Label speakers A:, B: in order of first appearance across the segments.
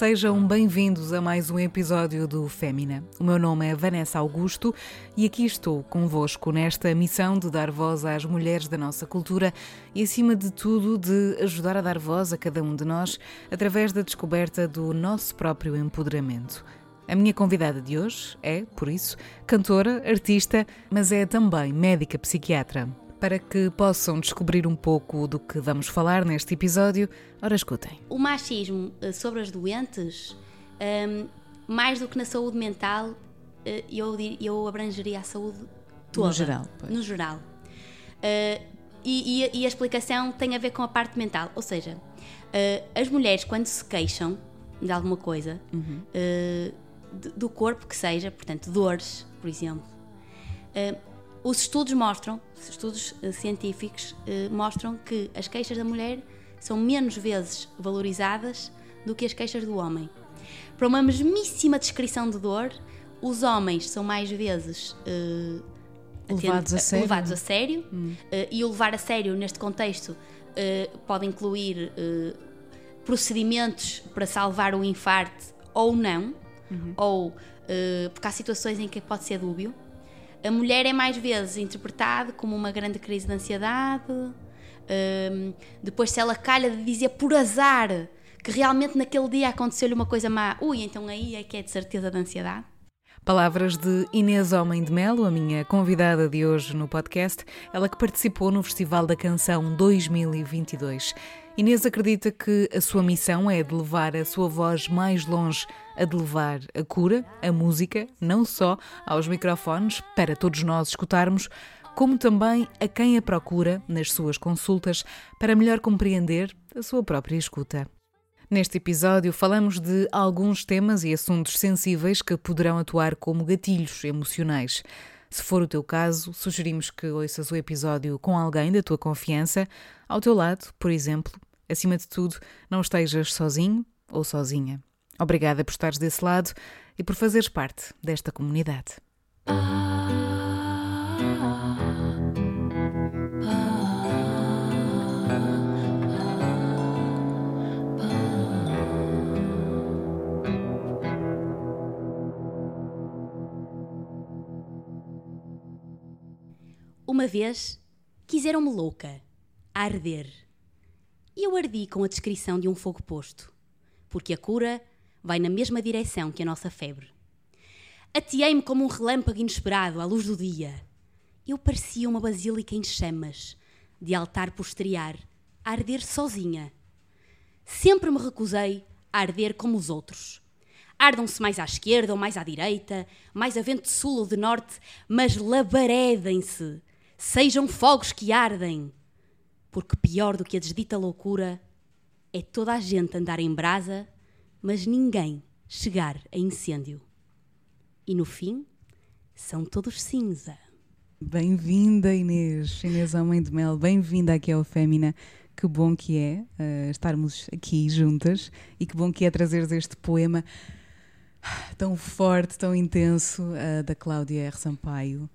A: sejam bem-vindos a mais um episódio do Fémina. O meu nome é Vanessa Augusto e aqui estou convosco nesta missão de dar voz às mulheres da nossa cultura e, acima de tudo, de ajudar a dar voz a cada um de nós através da descoberta do nosso próprio empoderamento. A minha convidada de hoje é, por isso, cantora, artista, mas é também médica psiquiatra. Para que possam descobrir um pouco do que vamos falar neste episódio, ora escutem.
B: O machismo eh, sobre as doentes, um, mais do que na saúde mental, eh, eu, eu abrangeria a saúde toda.
A: No geral.
B: Pois. No geral. Uh, e, e, e, a explicação tem a ver com a parte mental. Ou seja, as mulheres, quando se queixam de alguma coisa, uhum. uh, do corpo que seja, portanto, dores, por exemplo, os estudos mostram, estudos uh, científicos uh, mostram que as queixas da mulher são menos vezes valorizadas do que as queixas do homem. Para uma mesmíssima descrição de dor, os homens são mais vezes uh,
A: levados, a sério.
B: levados a sério hum. e o levar a sério neste contexto pode incluir procedimentos para salvar o infarte ou não, uhum. ou porque há situações em que pode ser dúbio. A mulher é mais vezes interpretada como uma grande crise de ansiedade. Um, depois, se ela calha de dizer por azar que realmente naquele dia aconteceu-lhe uma coisa má, ui, então aí é que é de certeza de ansiedade.
A: Palavras de Inês Homem de Melo, a minha convidada de hoje no podcast, ela que participou no Festival da Canção 2022. Inês acredita que a sua missão é de levar a sua voz mais longe, a de levar a cura, a música, não só aos microfones, para todos nós escutarmos, como também a quem a procura nas suas consultas para melhor compreender a sua própria escuta. Neste episódio, falamos de alguns temas e assuntos sensíveis que poderão atuar como gatilhos emocionais. Se for o teu caso, sugerimos que ouças o episódio com alguém da tua confiança, ao teu lado, por exemplo, acima de tudo, não estejas sozinho ou sozinha. Obrigada por estares desse lado e por fazeres parte desta comunidade.
B: Uma vez quiseram-me louca, a arder e eu ardi com a descrição de um fogo posto, porque a cura vai na mesma direção que a nossa febre. Ateei-me como um relâmpago inesperado à luz do dia. Eu parecia uma basílica em chamas, de altar posterior, a arder sozinha. Sempre me recusei a arder como os outros. Ardam-se mais à esquerda ou mais à direita, mais a vento de sul ou de norte, mas labaredem-se. Sejam fogos que ardem porque pior do que a desdita loucura é toda a gente andar em brasa, mas ninguém chegar a incêndio. E no fim, são todos cinza.
A: Bem-vinda, Inês, Inês Homem de Mel, bem-vinda aqui ao Fémina. Que bom que é uh, estarmos aqui juntas e que bom que é trazeres este poema tão forte, tão intenso uh, da Cláudia R. Sampaio.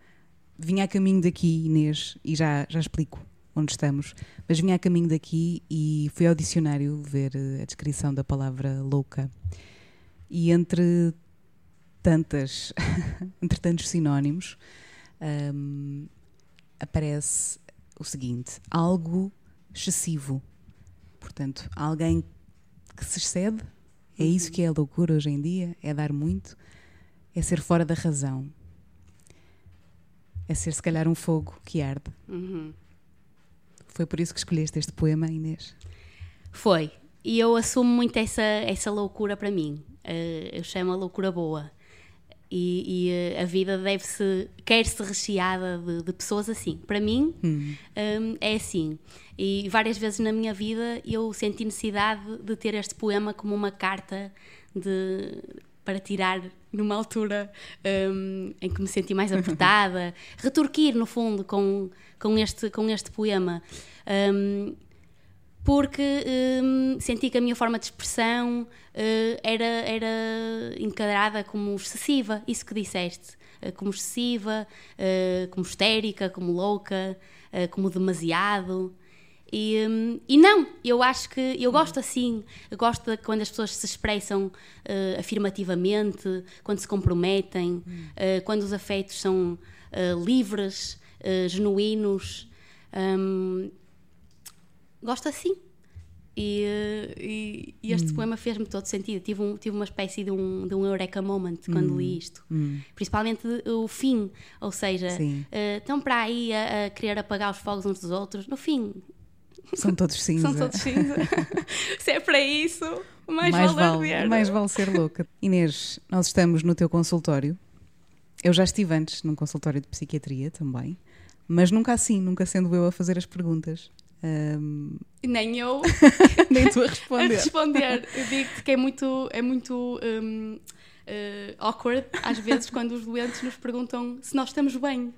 A: Vinha a caminho daqui, Inês, e já, já explico onde estamos, mas vinha a caminho daqui e fui ao dicionário ver eh, a descrição da palavra louca. E entre tantas, entre tantos sinónimos, um, aparece o seguinte: algo excessivo. Portanto, alguém que se excede. É isso que é a loucura hoje em dia? É dar muito? É ser fora da razão? É ser, se calhar, um fogo que arde?
B: Uhum.
A: Foi por isso que escolheste este poema, Inês?
B: Foi. E eu assumo muito essa, essa loucura para mim. Uh, eu chamo a loucura boa. E, e uh, a vida deve-se, quer-se recheada de, de, pessoas assim. Para mim, hum. um, é assim. E várias vezes na minha vida eu senti necessidade de ter este poema como uma carta de, para tirar numa altura um, em que me senti mais apertada, retorquir no fundo com, com, este, com este poema. Um, porque um, senti que a minha forma de expressão uh, era, era encadrada como excessiva, isso que disseste, uh, como excessiva, uh, como histérica, como louca, como demasiado. E, hum, e não, eu acho que eu gosto assim, eu gosto de quando as pessoas se expressam uh, afirmativamente, quando se comprometem, uh, quando os afetos são uh, livres, genuínos. Um, gosto assim. E, e, e este hum. poema fez-me todo sentido. Tive, um, tive uma espécie de um, de um eureka moment quando hum. li isto. Hum. Principalmente o fim, ou seja, uh, estão para aí a, a, querer apagar os fogos uns dos outros. No fim,
A: são todos cinza.
B: São todos cinza. Se é para isso, mais, mais vale,
A: vale Mais vale ser louca. Inês, nós estamos no teu consultório. Eu já estive antes num consultório de psiquiatria também, mas nunca assim, nunca sendo eu a fazer as perguntas. Um...
B: Nem eu.
A: Nem tu a responder.
B: a responder. Eu digo que é muito, é muito um, uh, eh, awkward, às vezes, quando os doentes nos perguntam se nós estamos bem.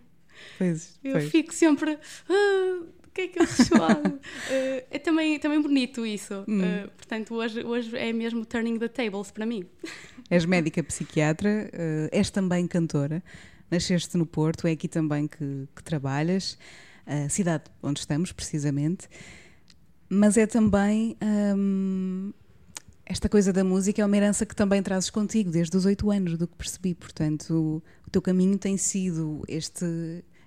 A: Pois,
B: eu
A: pois.
B: fico sempre. Uh, que é que eu uh, É também, também bonito isso. Hum. Uh, portanto, hoje, hoje é mesmo turning the tables para mim.
A: És médica psiquiatra, uh, és também cantora, nasceste no Porto, é aqui também que, que trabalhas a cidade onde estamos, precisamente, mas é também hum, esta coisa da música é uma herança que também trazes contigo desde os oito anos, do que percebi. Portanto, o, o teu caminho tem sido este,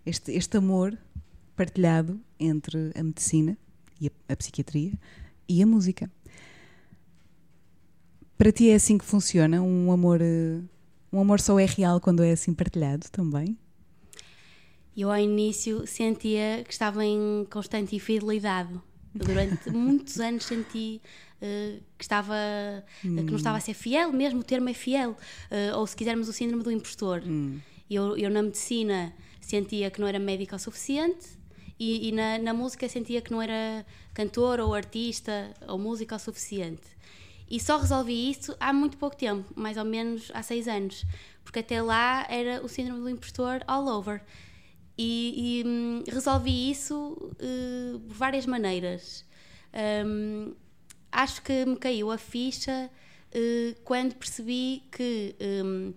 A: este, este amor partilhado entre a medicina e a, a psiquiatria e a música. Para ti é assim que funciona? Um amor, um amor só é real quando é assim partilhado também?
B: eu ao início sentia que estava em constante infidelidade. Eu, durante muitos anos senti uh, que estava hum. que não estava a ser fiel, mesmo o termo é fiel, uh, ou se quisermos o síndrome do impostor. Hum. Eu, eu na medicina sentia que não era médica o suficiente e, e na, na, música sentia que não era cantor ou artista ou música o suficiente. E só resolvi isso há muito pouco tempo, mais ou menos há seis anos, porque até lá era o síndrome do impostor all over. E, e hum, resolvi isso uh, por várias maneiras. Um, acho que me caiu a ficha uh, quando percebi que um,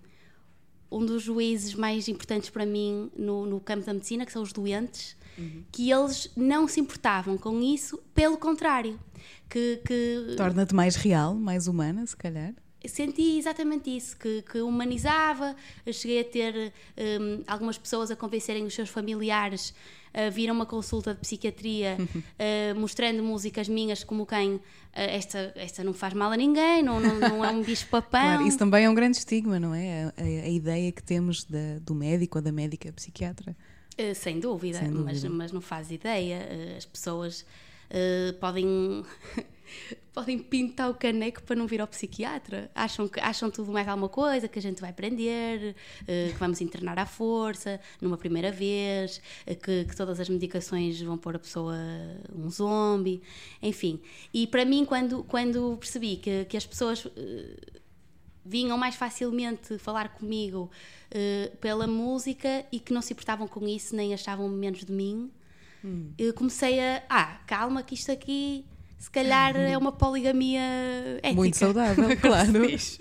B: um, dos juízes mais importantes para mim no, no campo da medicina, que são os doentes, uhum. que eles não se importavam com isso, pelo contrário. Que, que...
A: Torna-te mais real, mais humana, se calhar
B: senti exatamente isso, que, que humanizava. Eu cheguei a ter um, algumas pessoas a convencerem os seus familiares a vir a uma consulta de psiquiatria uh, mostrando músicas minhas como quem uh, esta, esta não faz mal a ninguém, não, não, não é um bicho-papão.
A: Claro, isso também é um grande estigma, não é? A, a, a ideia que temos da, do médico ou da médica psiquiatra.
B: Uh, sem, dúvida, sem dúvida, Mas, mas não faz ideia. as pessoas podem podem pintar o caneco para não vir ao psiquiatra. Acham, que, acham tudo mais alguma coisa, que a gente vai prender, uh, que vamos internar à força, numa primeira vez, uh, que, que, todas as medicações vão pôr a pessoa um zombie, enfim. E para mim, quando, quando percebi que, que as pessoas. Uh, vinham mais facilmente falar comigo pela música e que não se importavam com isso nem achavam menos de mim, hum. comecei a. Ah, calma, que isto aqui se calhar é uma poligamia ética.
A: Muito saudável, claro. se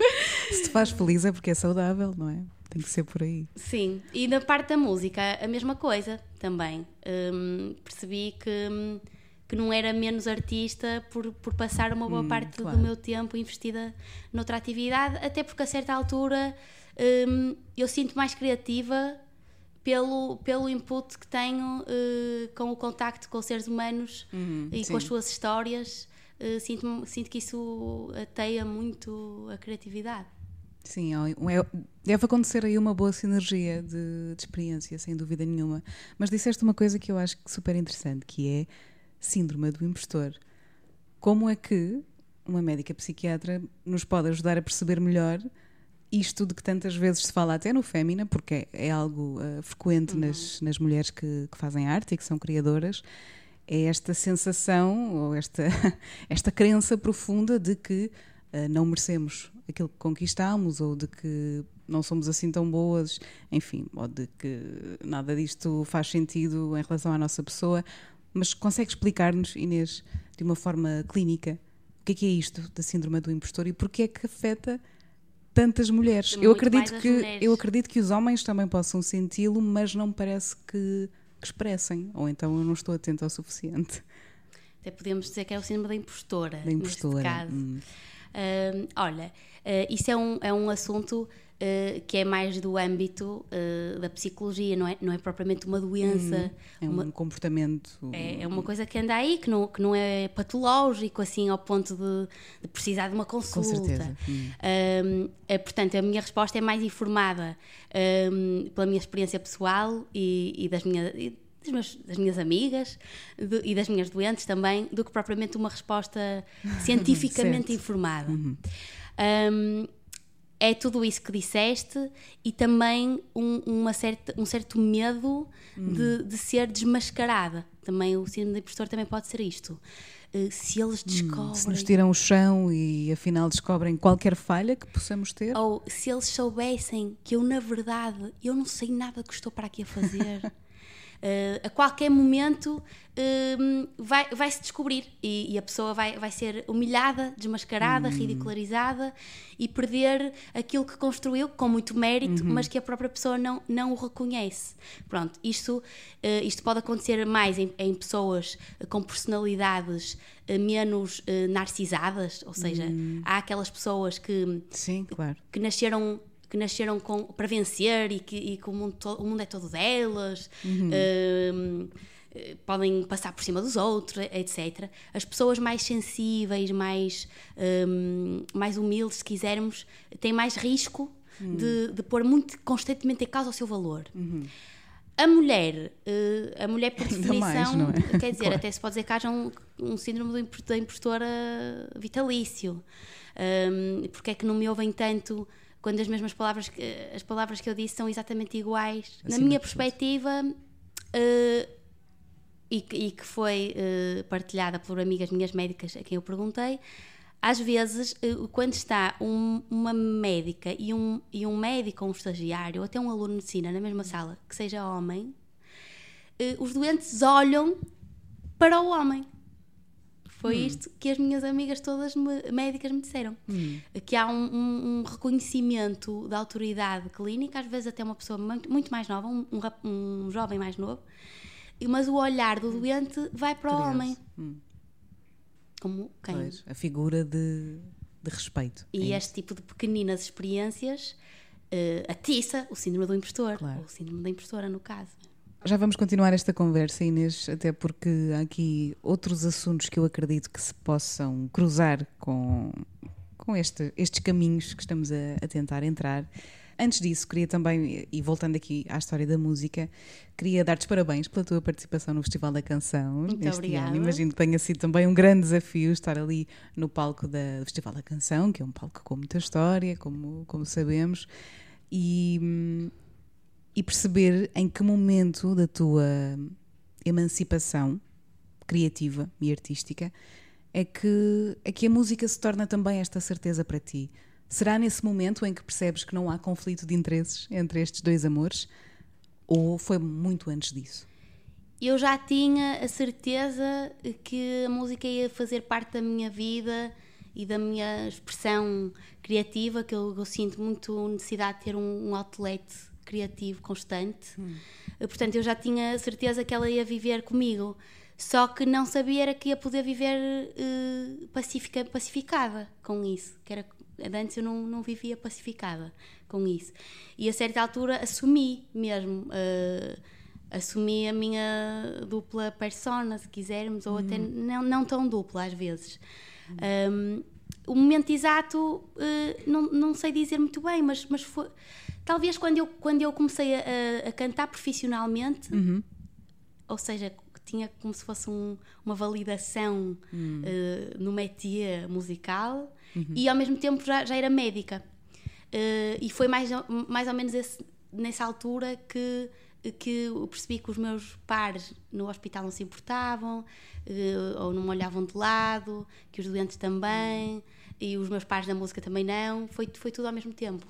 A: te faz feliz é porque é saudável, não é? Tem que ser por aí.
B: Sim, e na parte da música, a mesma coisa também. Hum, percebi que, que não era menos artista por, por passar uma boa hum, parte claro. do meu tempo investida noutra atividade, até porque a certa altura hum, eu sinto mais criativa pelo, pelo input que tenho uh, com o contacto com os seres humanos uhum, e sim. com as suas histórias. Uh, sinto, sinto que isso ateia muito a criatividade.
A: Sim, é, deve acontecer aí uma boa sinergia de, de, experiência, sem dúvida nenhuma. Mas disseste uma coisa que eu acho super interessante, que é síndrome do impostor. Como é que uma médica psiquiatra nos pode ajudar a perceber melhor isto de que tantas vezes se fala até no Fémina, porque é, algo uh, frequente uhum. nas, nas mulheres que, que, fazem arte e que são criadoras, é esta sensação ou esta, esta crença profunda de que uh, não merecemos aquilo que conquistamos ou de que não somos assim tão boas, enfim, ou de que nada disto faz sentido em relação à nossa pessoa. Mas consegue explicar-nos, Inês, de uma forma clínica, o que é, que é isto da síndrome do impostor e porquê é que afeta tantas mulheres. Eu acredito, que, mulheres. eu acredito que os homens também possam senti-lo, mas não me parece que, que, expressem, ou então eu não estou atento ao suficiente.
B: Até podemos dizer que é o síndrome da impostora.
A: Da impostora.
B: Neste caso.
A: Hum.
B: Uh, olha, uh, isso é um, é um assunto uh, que é mais do âmbito uh, da psicologia, não é, não é propriamente uma doença.
A: É um
B: uma,
A: comportamento.
B: é, é uma coisa que anda aí, que não, que não é patológico, assim, ao ponto de, de precisar de uma
A: Com
B: consulta.
A: certeza. Hum.
B: Um, é, portanto, a minha resposta é mais informada um, pela minha experiência pessoal e, e das, minha, e meus- das minhas amigas do- e das minhas doentes também, do que propriamente uma resposta cientificamente informada. Um, é tudo isso que disseste e também um, uma certa, um certo medo de, de ser desmascarada. Também o síndrome do impostor também pode ser isto. Uh, se eles descobrem.
A: Se nos tiram o chão e afinal descobrem qualquer falha que possamos ter.
B: Ou se eles soubessem que eu, na verdade, eu não sei nada que estou para aqui a fazer. eh, a qualquer momento hum, vai, vai se descobrir e, e a pessoa vai, vai ser humilhada, desmascarada, ridicularizada e perder aquilo que construiu com muito mérito, mas que a própria pessoa não, não o reconhece. Pronto, isto, eh, isto pode acontecer mais em, em pessoas eh, com personalidades menos narcisadas, ou seja, há aquelas pessoas que
A: Sim, claro.
B: que nasceram que nasceram com, para vencer e que, e que o, mundo to- o mundo é todo delas, hum, eh, podem passar por cima dos outros, etc. As pessoas mais sensíveis, mais, hum, mais humildes, se quisermos, têm mais risco de, de pôr muito constantemente em causa o seu valor. A mulher, eh, a mulher por definição,
A: mais, é?
B: quer dizer,
A: Claro.
B: até se pode dizer que haja um, um síndrome da impostora vitalício. Um, porque é que não me ouvem tanto quando as mesmas palavras, que- as palavras que eu disse são exatamente iguais? Na
A: Acima
B: minha perspectiva, eh, e, que, e que foi eh, partilhada por amigas minhas médicas a quem eu perguntei, às vezes, eh, quando está um- uma médica e um, e um médico ou um estagiário, ou até um aluno de medicina na mesma sala, que seja homem, os doentes olham para o homem. Foi isto que as minhas amigas todas me- médicas me disseram. Que há um, um- um reconhecimento da autoridade clínica, às vezes até uma pessoa muito, muito mais nova, um, um jovem mais novo, mas o olhar do doente vai para o homem.
A: Hum.
B: Como quem?
A: Pois, a figura de, de respeito.
B: E
A: É
B: este tipo de pequeninas experiências eh, atiça o síndrome do impostor,
A: Claro.
B: ou o síndrome da impostora, no caso.
A: Já vamos continuar esta conversa, Inês, até porque há aqui outros assuntos que eu acredito que se possam cruzar com, com este- estes caminhos que estamos a, a tentar entrar. Antes disso, queria também, e voltando aqui à história da música, queria dar-te parabéns pela tua participação no Festival da Canção
B: Muito
A: neste
B: obrigada.
A: ano. Imagino que tenha sido também um grande desafio estar ali no palco da- do Festival da Canção, que é um palco com muita história, como, como sabemos, e, hum, e perceber em que momento da tua emancipação criativa e artística é que, é que a música se torna também esta certeza para ti. Será nesse momento em que percebes que não há conflito de interesses entre estes dois amores? Ou foi muito antes disso?
B: eu já tinha a certeza que a música ia fazer parte da minha vida e da minha expressão criativa, que eu, eu sinto muito necessidade de ter um, um outlet criativo constante. Eh, Portanto, eu já tinha certeza que ela ia viver comigo. Só que não sabia era que ia poder viver eh, pacifica, pacificada com isso. Que era, antes eu não, não vivia pacificada com isso. E a certa altura assumi mesmo. eh, assumi a minha dupla persona, se quisermos, ou até não, não tão dupla às vezes. Um, o momento exato eh, não, não sei dizer muito bem, mas, mas foi. Talvez quando eu, quando eu comecei a, a- cantar profissionalmente, ou seja, tinha como se fosse um- uma validação eh, no métier musical e ao mesmo tempo já, já era médica. Eh, e foi mais, ou- mais ou menos esse- nessa altura que, que eu percebi que os meus pares no hospital não se importavam eh, ou não me olhavam de lado, que os doentes também e os meus pares da música também não. Foi, foi tudo ao mesmo tempo.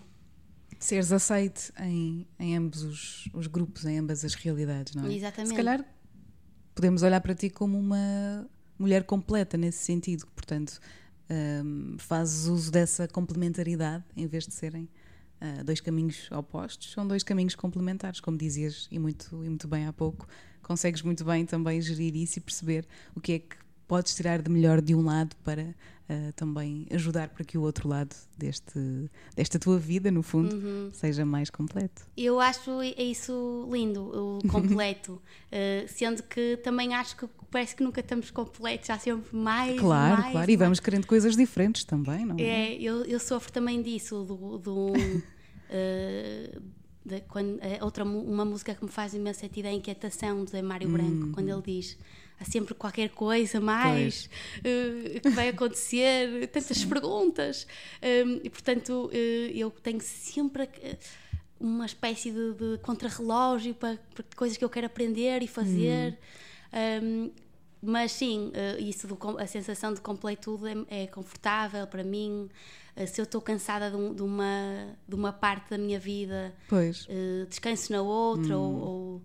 A: Seres aceite em, em ambos os, os grupos, em ambas as realidades, não é?
B: Exatamente.
A: Se calhar podemos olhar para ti como uma mulher completa nesse sentido, portanto, hum, fazes uso dessa complementaridade em vez de serem ah, dois caminhos opostos, são dois caminhos complementares, como dizias e muito, e muito bem há pouco. Consegues muito bem também gerir isso e perceber o que é que podes tirar de melhor de um lado para uh, também ajudar para que o outro lado deste, desta tua vida, no fundo, uhum. seja mais completo.
B: Eu acho isso lindo, o completo, uh, sendo que também acho que parece que nunca estamos completos, há sempre mais.
A: Claro,
B: mais,
A: claro, e vamos querendo coisas diferentes também, não é?
B: É, eu, eu sofro também disso, do. do uh, de, quando, outra, uma música que me faz imenso sentido é a Inquietação, de Mário Branco, quando uhum. ele diz há sempre qualquer coisa mais uh, que vai acontecer, tantas perguntas. Um, e portanto, uh, eu tenho sempre uma espécie de, de contrarrelógio para, para, coisas que eu quero aprender e fazer. Hum. Um, mas sim, uh, isso do, a sensação de completude é, é confortável para mim. Uh, se eu estou cansada de, um, de, uma, de uma parte da minha vida, uh, descanso na outra hum. ou, ou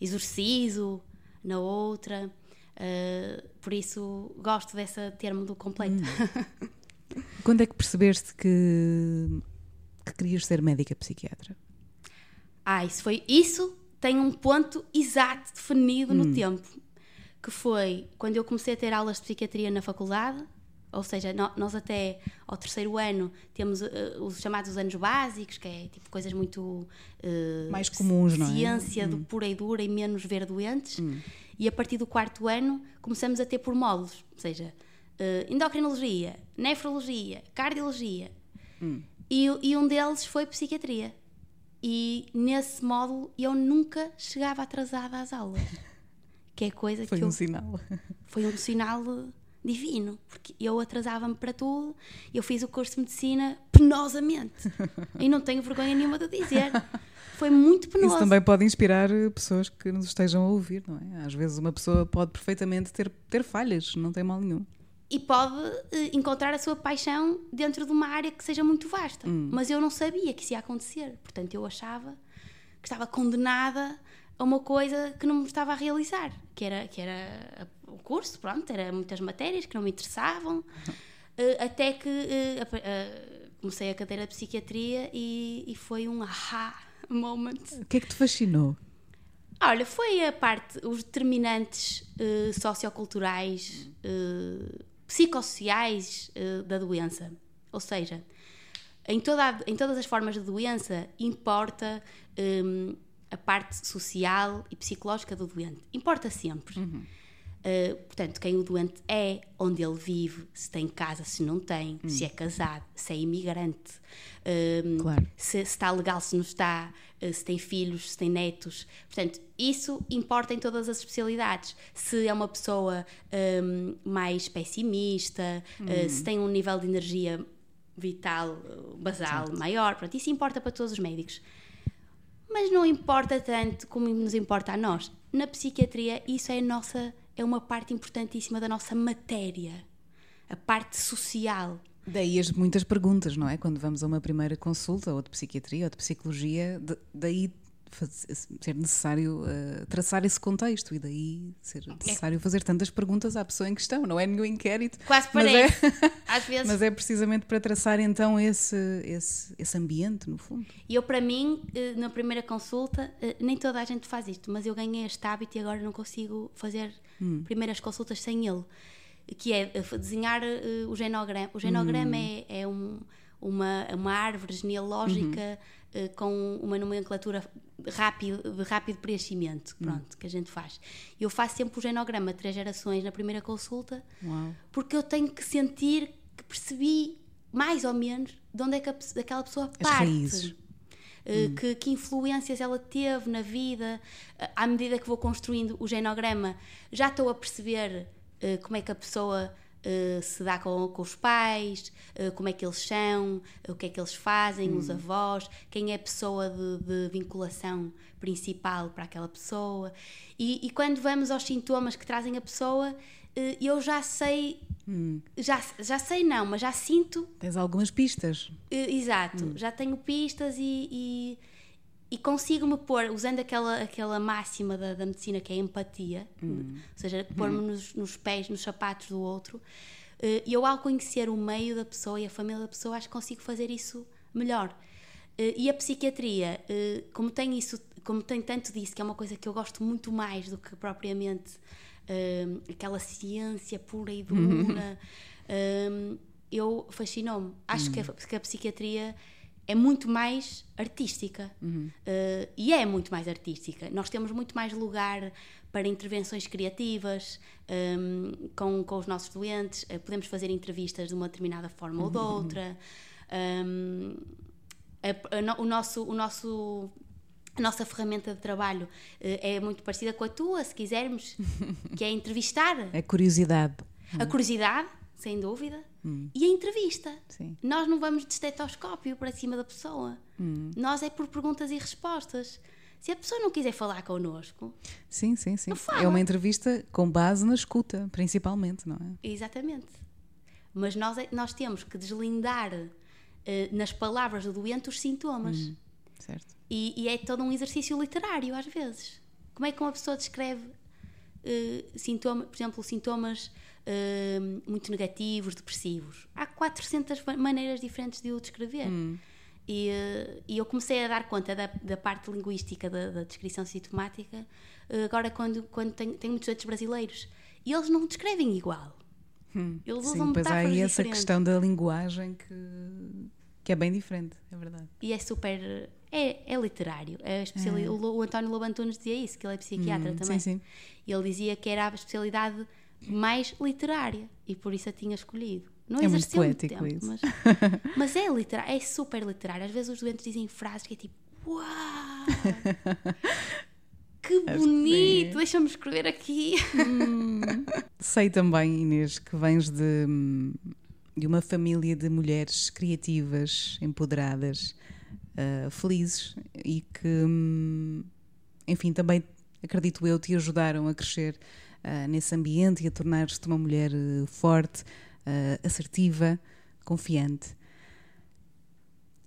B: exorcizo na outra. Uh, por isso gosto desse termo do completo. Hum.
A: Quando é que percebeste que, que querias ser médica psiquiatra?
B: Ah, isso foi. Isso tem um ponto exato definido hum. no tempo. Que foi quando eu comecei a ter aulas de psiquiatria na faculdade, ou seja, nós até ao terceiro ano temos uh, os chamados anos básicos, que é tipo coisas muito uh,
A: mais comuns,
B: não
A: é?
B: Ciência do hum. pura e dura e menos ver doentes. Hum. E a partir do quarto ano começamos a ter por módulos, ou seja, uh, endocrinologia, nefrologia, cardiologia. Hum. E, e um deles foi psiquiatria. E nesse módulo eu nunca chegava atrasada às aulas. Que é coisa
A: foi
B: que
A: um
B: eu,
A: sinal.
B: Foi um sinal divino, porque eu atrasava-me para tudo. Eu fiz o curso de medicina penosamente. e não tenho vergonha nenhuma de dizer. Foi muito penoso.
A: Isso também pode inspirar pessoas que nos estejam a ouvir, não é? Às vezes uma pessoa pode perfeitamente ter, ter falhas, não tem mal nenhum.
B: E pode uh, encontrar a sua paixão dentro de uma área que seja muito vasta. Hum. Mas eu não sabia que isso ia acontecer. Portanto, eu achava que estava condenada a uma coisa que não me estava a realizar, que era, que era o curso, pronto, era muitas matérias que não me interessavam, uh, até que uh, uh, comecei a cadeira de psiquiatria e, e, foi um aha moment.
A: O que é que te fascinou?
B: Olha, foi a parte, os determinantes socioculturais, psicossociais da doença. Ou seja, em, toda em todas as formas de doença importa um, a parte social e psicológica do doente. Importa sempre. Uhum. Uh, portanto, quem o doente é, onde ele vive, se tem casa, se não tem, hum. se é casado, se é imigrante, uh, claro. se, se, está legal, se não está, uh, se tem filhos, se tem netos. Portanto, isso importa em todas as especialidades. Se é uma pessoa um, mais pessimista, hum. se tem um nível de energia vital basal certo. maior, pronto, isso importa para todos os médicos. Mas não importa tanto como nos importa a nós. Na psiquiatria, isso é a nossa é uma parte importantíssima da nossa matéria, a parte social.
A: Daí as muitas perguntas, não é? Quando vamos a uma primeira consulta, ou de psiquiatria, ou de psicologia, de, daí ser necessário uh, traçar esse contexto e daí ser necessário fazer tantas perguntas à pessoa em questão, não é nenhum inquérito.
B: Quase parece,
A: mas é, às vezes. Mas é precisamente para traçar então esse, esse, esse ambiente, no fundo.
B: E eu, para mim, eh, na primeira consulta, eh, nem toda a gente faz isto, mas eu ganhei este hábito e agora não consigo fazer hum. primeiras consultas sem ele, que é desenhar o genograma. O genograma hum. é, é um, uma, uma árvore genealógica. Uhum eh, com uma nomenclatura rápido, rápido preenchimento hum. pronto, hum. que a gente faz. Eu faço sempre o genograma três gerações na primeira consulta, Uau. porque eu tenho que sentir que percebi mais ou menos de onde é que a, aquela pessoa As parte. Raízes. Uh, hum. que, que, influências ela teve na vida. Uh, à medida que vou construindo o genograma, já estou a perceber uh, como é que a pessoa Uh, se dá com, com os pais, uh, como é que eles são, o que é que eles fazem, hum. os avós, quem é a pessoa de, de vinculação principal para aquela pessoa. E, e, quando vamos aos sintomas que trazem a pessoa, eu já sei. Hum. Já, já sei, não, mas já sinto.
A: Tens algumas pistas.
B: exato, hum. já tenho pistas e, e e consigo-me pôr, usando aquela, aquela máxima da, da medicina que é a empatia, hum. ou seja, pôr-me hum. nos, nos, pés, nos sapatos do outro, uh, eu ao conhecer o meio da pessoa e a família da pessoa, acho que consigo fazer isso melhor. Uh, e a psiquiatria, uh, como tem isso como tem tanto disso, que é uma coisa que eu gosto muito mais do que propriamente aquela ciência pura e dura, eu fascinou-me. Acho que, a, que a psiquiatria é muito mais artística.
A: Uhum.
B: Uh, e é muito mais artística. Nós temos muito mais lugar para intervenções criativas um, com, com os nossos doentes, uh, podemos fazer entrevistas de uma determinada forma ou de outra. Um, a, a, o nosso. O nosso a nossa ferramenta de trabalho uh, é muito parecida com a tua, se quisermos, que é entrevistar.
A: A curiosidade.
B: A curiosidade, sem dúvida,
A: Hum.
B: e a entrevista.
A: Sim.
B: Nós não vamos de estetoscópio para cima da pessoa.
A: Hum.
B: Nós é por perguntas e respostas. Se a pessoa não quiser falar connosco,
A: Sim, sim, sim. É uma entrevista com base na escuta, principalmente, não é?
B: exatamente. Mas nós, é- nós temos que deslindar eh, nas palavras do doente os sintomas.
A: Hum. Certo.
B: E, e é todo um exercício literário, às vezes. Como é que uma pessoa descreve eh, sintoma, por exemplo, sintomas eh, muito negativos, depressivos? Há 400 va- maneiras diferentes de o descrever. E, eh, e eu comecei a dar conta da, da parte linguística da, da descrição sintomática eh, agora quando, quando tenho, tenho muitos doentes brasileiros. E eles não descrevem igual. Eles usam
A: Sim, pois há aí essa questão da linguagem que, que é bem diferente, é verdade.
B: E é super. É, é literário. É especiali- o, Lo- o António Lobo Antunes dizia isso, que ele é psiquiatra
A: Hum,
B: também.
A: sim, sim.
B: E ele dizia que era a especialidade mais literária e por isso a tinha escolhido. Não
A: É muito poético
B: tempo,
A: isso.
B: Mas, mas é literário, é super literário. Às vezes os doentes dizem frases que é tipo: Uau! Que bonito! Deixa-me escrever aqui.
A: Sei também, Inês, que vens de, de uma família de mulheres criativas, empoderadas, ah, felizes e que, hum, enfim, também acredito eu, te ajudaram a crescer ah, nesse ambiente e a tornar-te uma mulher eh, forte, ah, assertiva, confiante.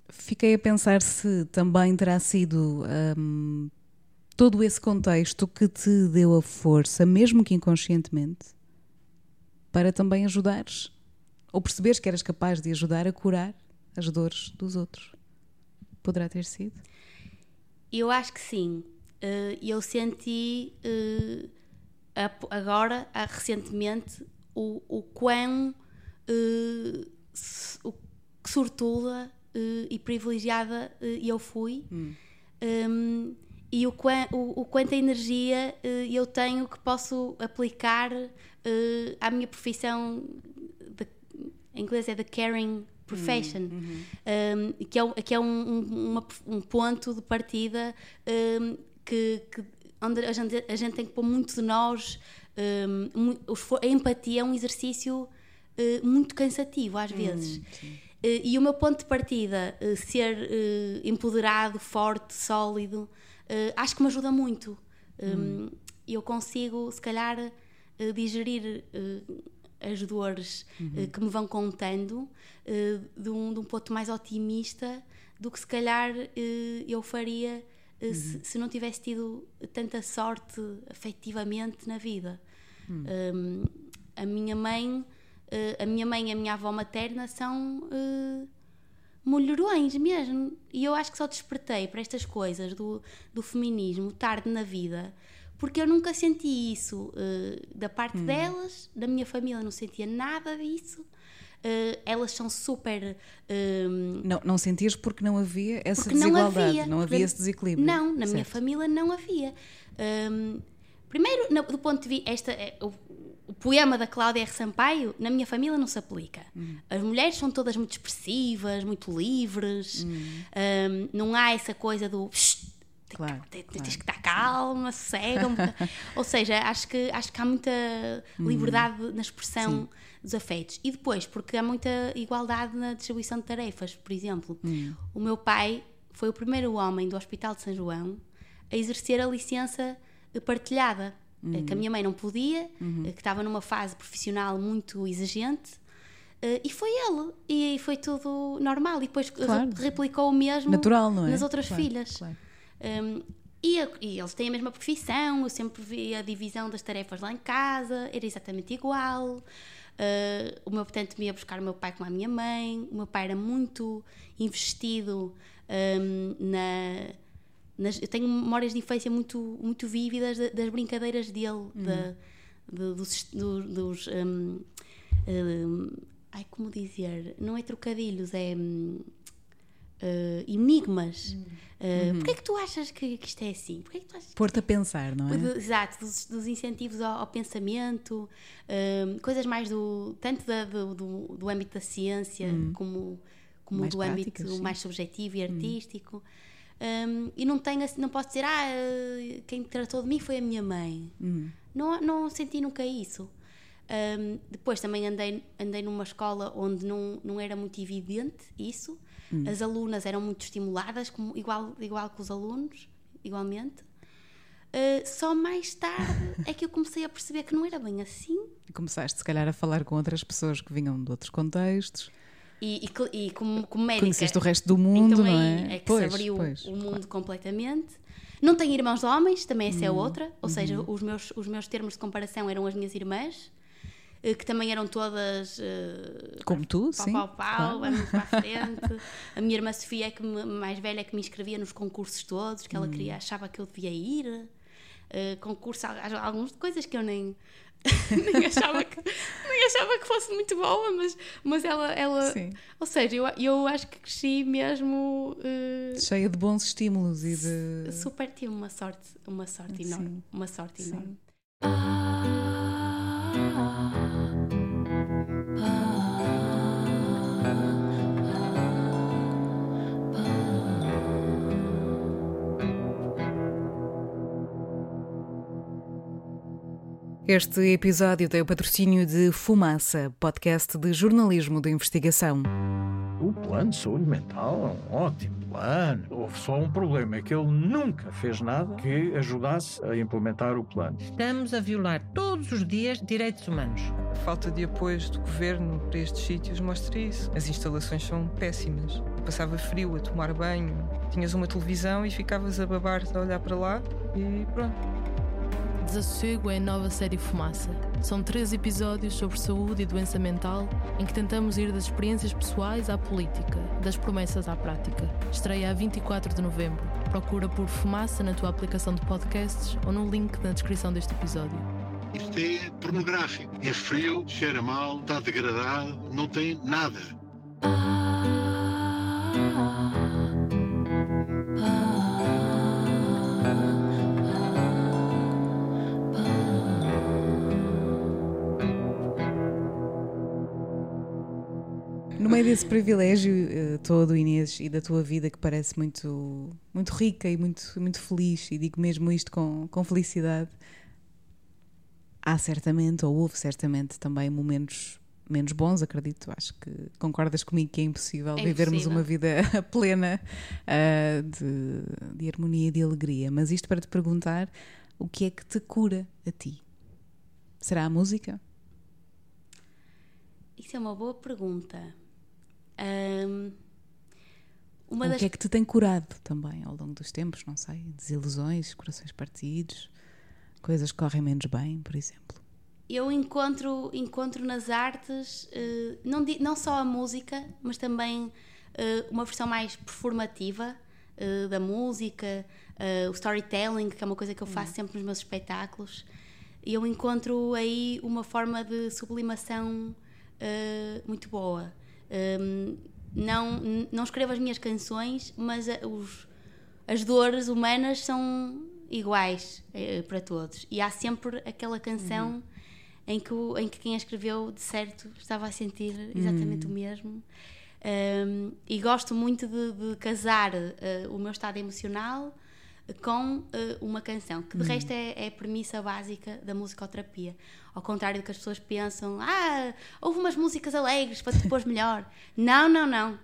A: Fiquei a pensar se também terá sido hum, todo esse contexto que te deu a força, mesmo que inconscientemente, para também ajudares ou perceberes que eras capaz de ajudar a curar as dores dos outros. Poderá ter sido?
B: Eu acho que sim. Eu senti agora, recentemente, o, o quão eh, o que sortuda eh, e privilegiada eh, eu fui. Um, e o, o, o quanta energia eh, eu tenho que posso aplicar eh, à minha profissão, de, em inglês é the caring profession, um, que é, um- que é um, um- uma- um ponto de partida um, que, que- onde a gente, a gente tem que pôr muito de nós. um, a empatia é um exercício eh, muito cansativo às vezes. Eh, e o meu ponto de partida, eh, ser empoderado, forte, sólido, acho que me ajuda muito. Um, Eu consigo, se calhar, digerir as dores eh, que me vão contando de, um, de um ponto mais otimista do que se calhar eu faria eh, se, se não tivesse tido tanta sorte afetivamente na vida. Um, a minha mãe, eh, a minha mãe e a minha avó materna são eh, mulherões mesmo. E eu acho que só despertei para estas coisas do, do feminismo tarde na vida, porque eu nunca senti isso eh, da parte delas, da minha família não sentia nada disso. Eh, elas são super. eh,
A: Não, não sentias porque não havia essa
B: porque não
A: desigualdade,
B: havia.
A: não havia esse desequilíbrio.
B: Não, na minha
A: Certo.
B: família não havia. Hum, primeiro, na- do ponto de vista, esta, é, o, o poema da Cláudia R. Sampaio, na minha família não se aplica.
A: Hum.
B: As mulheres são todas muito expressivas, muito livres, hum, não há essa coisa do. "Shh, tem
A: Claro.
B: Tens que estar calma, cega. um bocado." Ou seja, acho que, acho que há muita liberdade na expressão dos afetos. E depois, porque há muita igualdade na distribuição de tarefas. Por exemplo, o meu pai foi o primeiro homem do Hospital de São João a exercer a licença partilhada, eh, que a minha mãe não podia, eh, que estava numa fase profissional muito exigente. eh, E foi ele, e foi tudo normal. E depois
A: Claro.
B: replicou o mesmo
A: Natural, é?
B: nas outras
A: Claro,
B: filhas.
A: claro.
B: Um, e, e eles têm a mesma profissão, eu sempre vi a divisão das tarefas lá em casa, era exatamente igual. Uh, o meu portanto me ia buscar o meu pai com a minha mãe. O meu pai era muito investido um, na, nas- eu tenho memórias de infância muito, muito vívidas da- das brincadeiras dele, da- de- dos. do- dos hum, hum, ai, como dizer? Não é trocadilhos, é. Hum, eh, enigmas. Eh, Porquê é que tu achas que, que isto é assim? Porquê é que tu achas que
A: Pôr-te a pensar, não é?
B: Exato, dos, dos incentivos ao, ao pensamento, hum, coisas mais do tanto da- do, do, do âmbito da ciência como, como
A: Hum. Mais
B: do
A: práticas,
B: âmbito
A: sim.
B: mais subjetivo e artístico. Hum, e não tenho assim, não posso dizer, ah, eh, quem tratou de mim foi a minha mãe.
A: Hum.
B: Não, não senti nunca isso. Hum, depois também andei, andei numa escola onde não, não era muito evidente isso. As alunas eram muito estimuladas, como, igual, igual que os alunos, igualmente. Uh, só mais tarde é que eu comecei a perceber que não era bem assim.
A: E começaste, se calhar, a falar com outras pessoas que vinham de outros contextos.
B: E, e e como, como médica.
A: Conheceste o resto do mundo,
B: então
A: não é?
B: é que
A: Pois,
B: se abriu
A: pois,
B: o mundo
A: claro.
B: completamente. Não tenho irmãos homens, também essa é
A: Uhum.
B: outra. Ou seja, os meus, os meus termos de comparação eram as minhas irmãs, que também eram todas. eh,
A: Como tu,
B: pau,
A: sim.
B: pau, pau,
A: claro.
B: vamos para a frente. A minha irmã Sofia, é que me- mais velha, que me inscrevia nos concursos todos, que ela
A: Hum.
B: queria, achava que eu devia ir. Uh, concurso, al- algumas coisas que eu nem, nem, achava que, nem achava que fosse muito boa, mas, mas ela. ela
A: Sim.
B: ou seja, eu, eu acho que cresci mesmo. uh,
A: Cheia de bons estímulos e de.
B: super, tive uma sorte, uma sorte
A: Sim.
B: enorme. Uma sorte
A: Sim.
B: enorme.
A: Este episódio tem o patrocínio de Fumaça, podcast de jornalismo de investigação.
C: O plano de saúde mental é um ótimo plano. Houve só um problema, é que ele nunca fez nada que ajudasse a implementar o plano.
D: Estamos a violar todos os dias direitos humanos.
E: A falta de apoios do governo para estes sítios mostra isso. As instalações são péssimas. Passava frio a tomar banho, tinhas uma televisão e ficavas a babar a olhar para lá e pronto.
F: Desassossego é a nova série Fumaça. São três episódios sobre saúde e doença mental em que tentamos ir das experiências pessoais à política, das promessas à prática. Estreia a 24 de novembro. Procura por Fumaça na tua aplicação de podcasts ou no link na descrição deste episódio.
G: Isto é pornográfico. É frio, cheira mal, está degradado, não tem nada.
A: No meio desse privilégio eh, todo, Inês, e da tua vida que parece muito, muito rica e muito, muito feliz, e digo mesmo isto com, com felicidade, há certamente, ou houve certamente também momentos menos bons, acredito. Acho que concordas comigo que é impossível
B: É
A: vivermos
B: impossível.
A: uma vida plena ah, de, de harmonia e de alegria. Mas isto para te perguntar o que é que te cura a ti? Será a música?
B: Isso é uma boa pergunta. Ahm, uma
A: Ou
B: das
A: o que é que te tem curado também ao longo dos tempos? Não sei, desilusões, corações partidos, coisas que correm menos bem, por exemplo.
B: eu encontro, encontro nas artes eh, não, não só a música, mas também eh, uma versão mais performativa eh, da música, o storytelling, que é uma coisa que eu faço sempre nos meus espetáculos. E eu encontro aí uma forma de sublimação muito boa. Um, não, não escrevo as minhas canções, mas a- os, as dores humanas são iguais eh, para todos. E há sempre aquela canção em, que o- em que quem a escreveu, de certo, estava a sentir exatamente o mesmo. Um, e gosto muito de, de casar eh, o meu estado emocional com eh, uma canção, que de resto é, é a premissa básica da musicoterapia. Ao contrário do que as pessoas pensam, ah, houve umas músicas alegres para pôr melhor. não, não, não.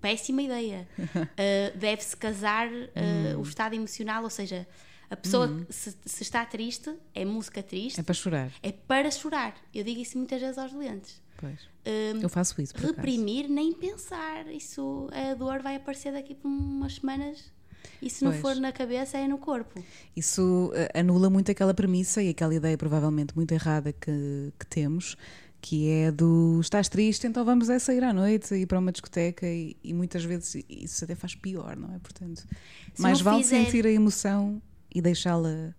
B: Péssima ideia. Uh, Deve-se casar uh, o estado emocional, ou seja, a pessoa, se, se está triste, é música triste,
A: É para chorar,
B: é para chorar. Eu digo isso muitas vezes aos doentes.
A: pois.
B: Um,
A: Eu faço isso, por acaso.
B: reprimir, nem pensar. Isso, a dor vai aparecer daqui por umas semanas. E se não
A: Pois.
B: for na cabeça, é no corpo.
A: Isso eh, anula muito aquela premissa e aquela ideia provavelmente muito errada que, que temos, que é do estás triste, então vamos é sair à noite, ir para uma discoteca e, e muitas vezes isso até faz pior, não é? Portanto,
B: Se
A: mais vale
B: fizer-
A: sentir a emoção e deixá-la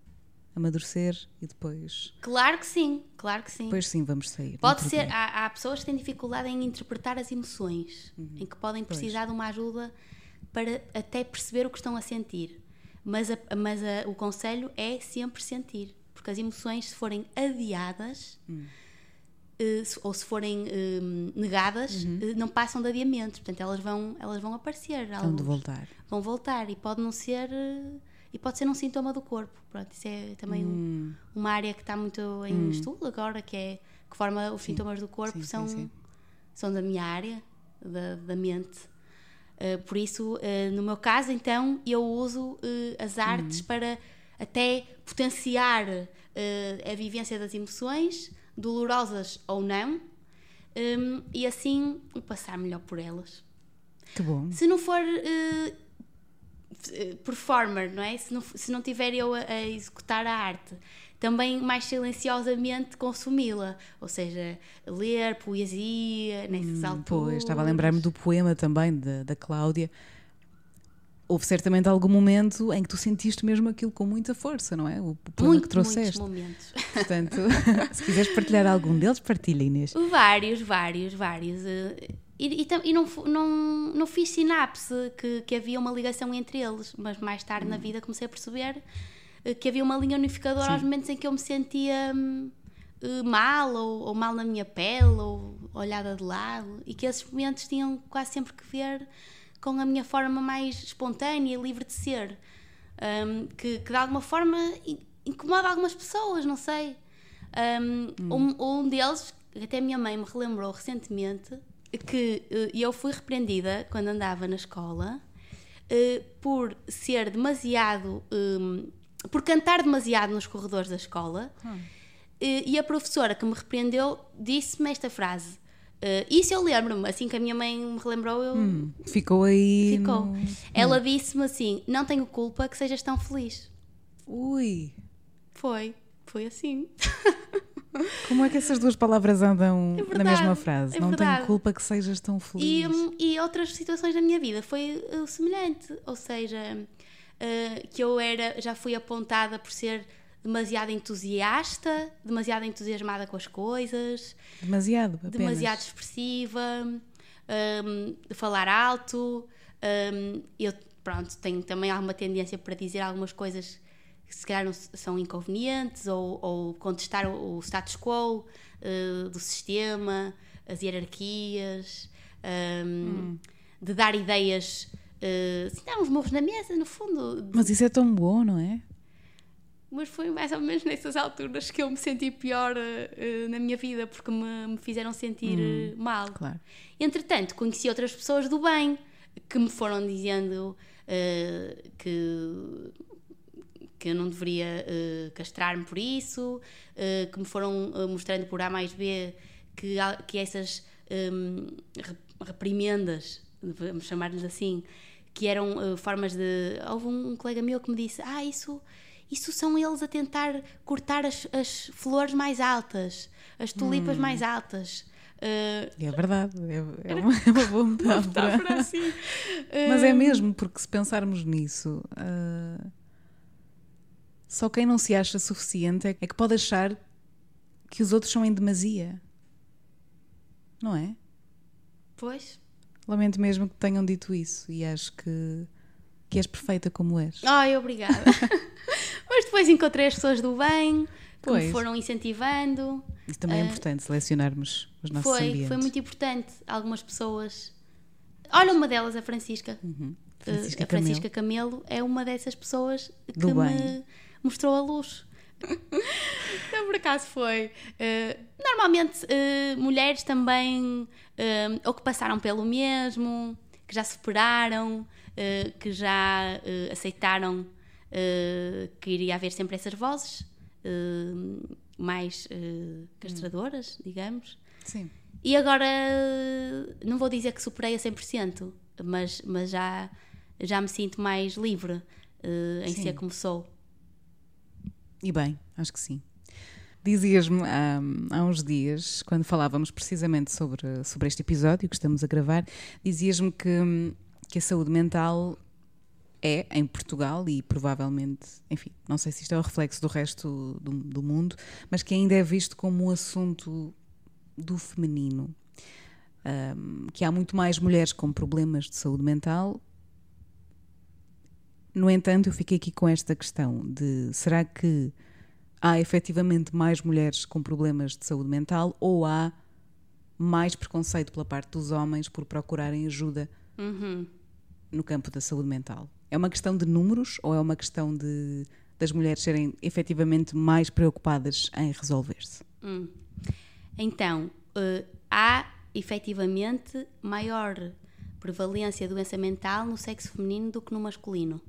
A: amadurecer e depois,
B: Claro que sim, claro que sim.
A: depois sim vamos sair.
B: Pode
A: há
B: ser, há, há pessoas que têm dificuldade em interpretar as emoções, em que podem
A: Pois.
B: precisar de uma ajuda para até perceber o que estão a sentir. Mas, a- mas a- o conselho é sempre sentir, porque as emoções, se forem adiadas eh, se- ou se forem eh, negadas, eh, não passam de adiamentos, portanto elas vão, elas vão aparecer, alguns
A: voltar.
B: vão voltar e pode não ser eh, e pode ser um sintoma do corpo. Pronto, isso é também um-
A: Hum.
B: uma área que está muito em estudo agora, que é que forma os sintomas do corpo
A: Sim, sim,
B: são,
A: sim.
B: são da minha área, da, da mente. Uh, por isso, uh, no meu caso, então, eu uso uh, as artes
A: Uhum.
B: para até potenciar a vivência das emoções, dolorosas ou não, um, e assim passar melhor por elas.
A: Que bom.
B: Se não for eh, eh, performer, não é? Se não, se não tiver eu a, a executar a arte, também mais silenciosamente consumi-la. Ou seja, ler poesia nessas alturas.
A: Hum, Pois, estava a lembrar-me do poema também da, da Cláudia. Houve certamente algum momento em que tu sentiste mesmo aquilo com muita força, não é? O poema
B: Muito,
A: que trouxeste.
B: muitos momentos.
A: Portanto, se quiseres partilhar algum deles, partilha, Inês.
B: Vários, vários, vários. eh, E, e e não, não, não fiz sinapse que, que havia uma ligação entre eles, mas mais tarde
A: Hum.
B: na vida comecei a perceber que havia uma linha unificadora aos momentos em que eu me sentia hum, eh, mal, ou, ou mal na minha pele, ou olhada de lado, e que esses momentos tinham quase sempre que ver com a minha forma mais espontânea e livre de ser, hum, que, que de alguma forma in- incomoda algumas pessoas, não sei. Um, um, um deles, até a minha mãe me relembrou recentemente, que eh, eu fui repreendida quando andava na escola eh, por ser demasiado. hum, por cantar demasiado nos corredores da escola. Eh, e a professora que me repreendeu disse-me esta frase. Eh, isso eu lembro-me, assim que a minha mãe me relembrou, eu.
A: Ficou aí.
B: Ficou.
A: no-
B: Ela disse-me assim: Não tenho culpa que sejas tão feliz.
A: Ui,
B: Foi, foi assim.
A: como é que essas duas palavras andam
B: É
A: na
B: verdade,
A: mesma frase?
B: é
A: Não tenho culpa que sejas tão
B: E,
A: feliz.
B: hum, e outras situações da minha vida foi uh, semelhante, ou seja, uh, que eu era, já fui apontada por ser demasiado entusiasta, demasiado entusiasmada com as coisas,
A: Demasiado, apenas.
B: demasiado expressiva, hum, de falar alto. hum, eu, pronto, tenho também alguma tendência para dizer algumas coisas que se calhar não são inconvenientes ou, ou contestar o, o status quo eh, do sistema, as hierarquias, hum, de dar ideias, eh, assim, dar uns murros na mesa, no fundo,
A: Mas isso é tão bom, não é?
B: mas foi mais ou menos nessas alturas que eu me senti pior eh, na minha vida, porque me, me fizeram sentir eh, mal.
A: Claro.
B: Entretanto, conheci outras pessoas do bem que me foram dizendo eh, que, que eu não deveria eh, castrar-me por isso, eh, que me foram eh, mostrando por A mais B que, que essas hum, re- reprimendas, vamos chamar-lhes assim, que eram eh, formas de. Houve um, um colega meu que me disse: Ah, isso. Isso são eles a tentar cortar as, as flores mais altas, as tulipas mais altas. Eh,
A: É verdade, é, é uma, é uma boa metáfora.
B: metáfora assim.
A: Mas é
B: Hum,
A: mesmo, porque se pensarmos nisso, ah, só quem não se acha suficiente é que pode achar que os outros são em demasia. Não é?
B: Pois.
A: Lamento mesmo que tenham dito isso e acho que, que és perfeita como és.
B: Ai, obrigada. Mas depois encontrei as pessoas do bem, que
A: Pois.
B: me foram incentivando.
A: Isso também é importante, selecionarmos os nossos
B: Foi,
A: ambientes.
B: foi muito importante. Algumas pessoas. Olha, uma delas, a Francisca.
A: Uhum.
B: Uh,
A: Francisca
B: a Francisca Camelo é uma dessas pessoas que me mostrou a luz. Então, por acaso foi. Uh, normalmente, uh, mulheres também, uh, ou que passaram pelo mesmo, que já superaram, que já aceitaram que iria haver sempre essas vozes mais castradoras, digamos.
A: Sim.
B: E agora, não vou dizer que superei a 100%, mas, mas já, já me sinto mais livre em
A: Sim.
B: ser como sou.
A: E bem, acho que sim. Dizias-me há, há uns dias, quando falávamos precisamente sobre, sobre este episódio que estamos a gravar, dizias-me que, que a saúde mental é em Portugal e provavelmente, enfim, não sei se isto é o reflexo do resto do, do mundo, mas que ainda é visto como um assunto do feminino. Um, que há muito mais mulheres com problemas de saúde mental. No entanto, eu fiquei aqui com esta questão de será que há efetivamente mais mulheres com problemas de saúde mental ou há mais preconceito pela parte dos homens por procurarem ajuda
B: Uhum.
A: no campo da saúde mental? É uma questão de números ou é uma questão de das mulheres serem efetivamente mais preocupadas em resolver-se?
B: Hum. Então, eh, há efetivamente maior prevalência de doença mental no sexo feminino do que no masculino.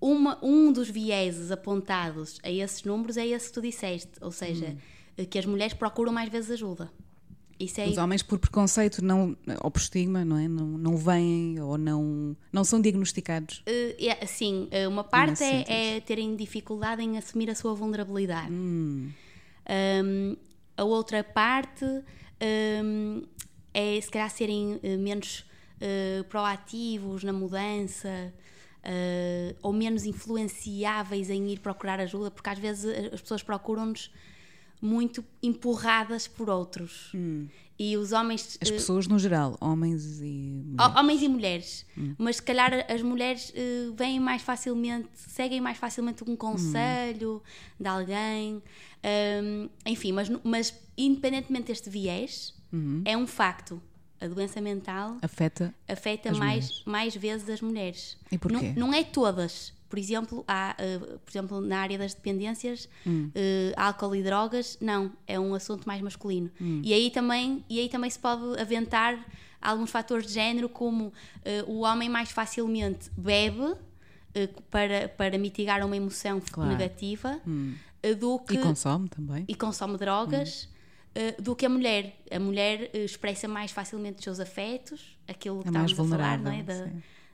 B: Uma- um dos vieses apontados a esses números é esse que tu disseste, ou seja, eh, que as mulheres procuram mais vezes ajuda. É
A: Os homens, por preconceito não, ou por estigma, não é? Não, não vêm ou não, não são diagnosticados.
B: Eh, é, assim, eh, uma parte é, é terem dificuldade em assumir a sua vulnerabilidade.
A: Hum.
B: Um, a outra parte um, é se calhar serem eh, menos eh, proativos na mudança eh, ou menos influenciáveis em ir procurar ajuda, porque às vezes eh, as pessoas procuram-nos muito empurradas por outros. E os homens.
A: As
B: eh,
A: pessoas no geral, homens e mulheres.
B: Homens e mulheres, mas se calhar as mulheres eh, vêm mais facilmente, seguem mais facilmente um conselho de alguém, Ahm, enfim, mas, mas independentemente deste viés, é um facto. A doença mental
A: Afeta.
B: afeta mais,
A: mulheres.
B: mais vezes as mulheres.
A: E porquê?
B: Não, não é todas. Por exemplo, há, eh, por exemplo, na área das dependências,
A: Hum.
B: eh, álcool e drogas, não, é um assunto mais masculino.
A: Hum.
B: E, aí também, e aí também se pode aventar alguns fatores de género, como eh, o homem mais facilmente bebe para, para mitigar uma emoção
A: Claro.
B: negativa eh, do que
A: E consome também.
B: e consome drogas eh, do que a mulher. A mulher eh, expressa mais facilmente os seus afetos, aquilo que
A: É mais
B: estávamos a falar, não é? Da,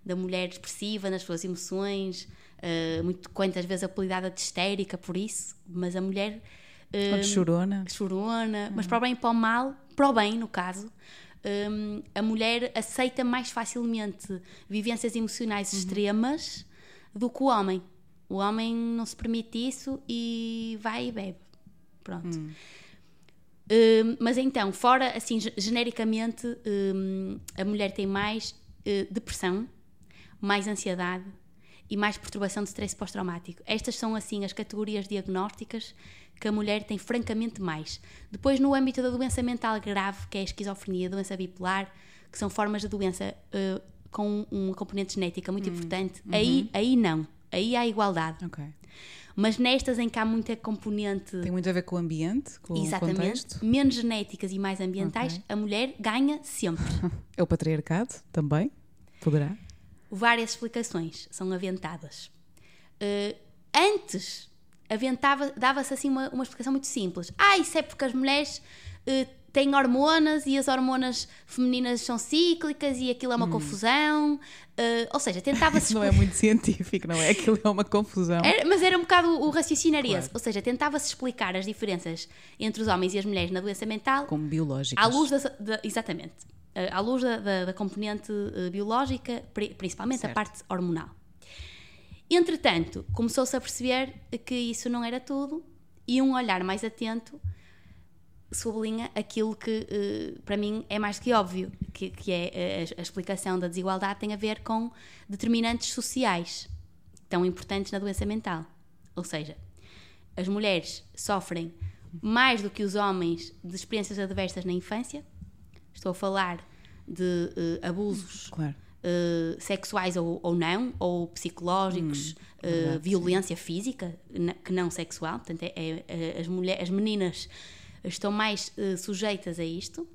B: da mulher expressiva nas suas emoções, eh, muito, quantas vezes apelidada de histérica por isso, mas a mulher
A: de chorona.
B: chorona, mas para o bem e para o mal, para o bem no caso, hum, a mulher aceita mais facilmente vivências emocionais extremas do que o homem. O homem não se permite isso e vai e bebe. Pronto. Hum, mas então, fora assim, ge- genericamente, hum, a mulher tem mais eh, depressão, mais ansiedade e mais perturbação de stress pós-traumático. Estas são assim as categorias diagnósticas que a mulher tem francamente mais. Depois, no âmbito da doença mental grave, que é a esquizofrenia, a doença bipolar, que são formas de doença eh, com uma componente genética muito importante, aí, aí não. Aí há igualdade.
A: Ok.
B: Mas nestas em que há muita componente
A: Tem muito a ver com o ambiente, com o
B: Exatamente.
A: contexto.
B: Menos genéticas e mais ambientais,
A: Ok.
B: a mulher ganha sempre.
A: É o patriarcado também. Poderá.
B: Várias explicações são aventadas. Eh, antes, aventava, dava-se assim uma, uma explicação muito simples. Ah, isso é porque as mulheres eh, têm hormonas e as hormonas femininas são cíclicas e aquilo é uma confusão. Eh, ou seja, tentava-se
A: não é muito científico, não é? Aquilo é uma confusão.
B: Era- mas era um bocado o raciocínio
A: Claro.
B: esse. Ou seja, tentava-se explicar as diferenças entre os homens e as mulheres na doença mental
A: Como biológicas.
B: À luz da, da- exatamente. Eh, À luz da, da- da componente eh, biológica, pri- principalmente
A: Certo.
B: a parte hormonal. Entretanto, começou-se a perceber que isso não era tudo e um olhar mais atento sublinha aquilo que eh, para mim é mais que óbvio, que, que é eh, a, a explicação da desigualdade tem a ver com determinantes sociais tão importantes na doença mental. Ou seja, as mulheres sofrem mais do que os homens de experiências adversas na infância. Estou a falar de eh, abusos
A: Claro.
B: eh, sexuais ou, ou não, ou psicológicos, eh,
A: verdade,
B: violência física, na- que não sexual. Portanto, é- é- as, mulher, as meninas estão mais eh, sujeitas a isto,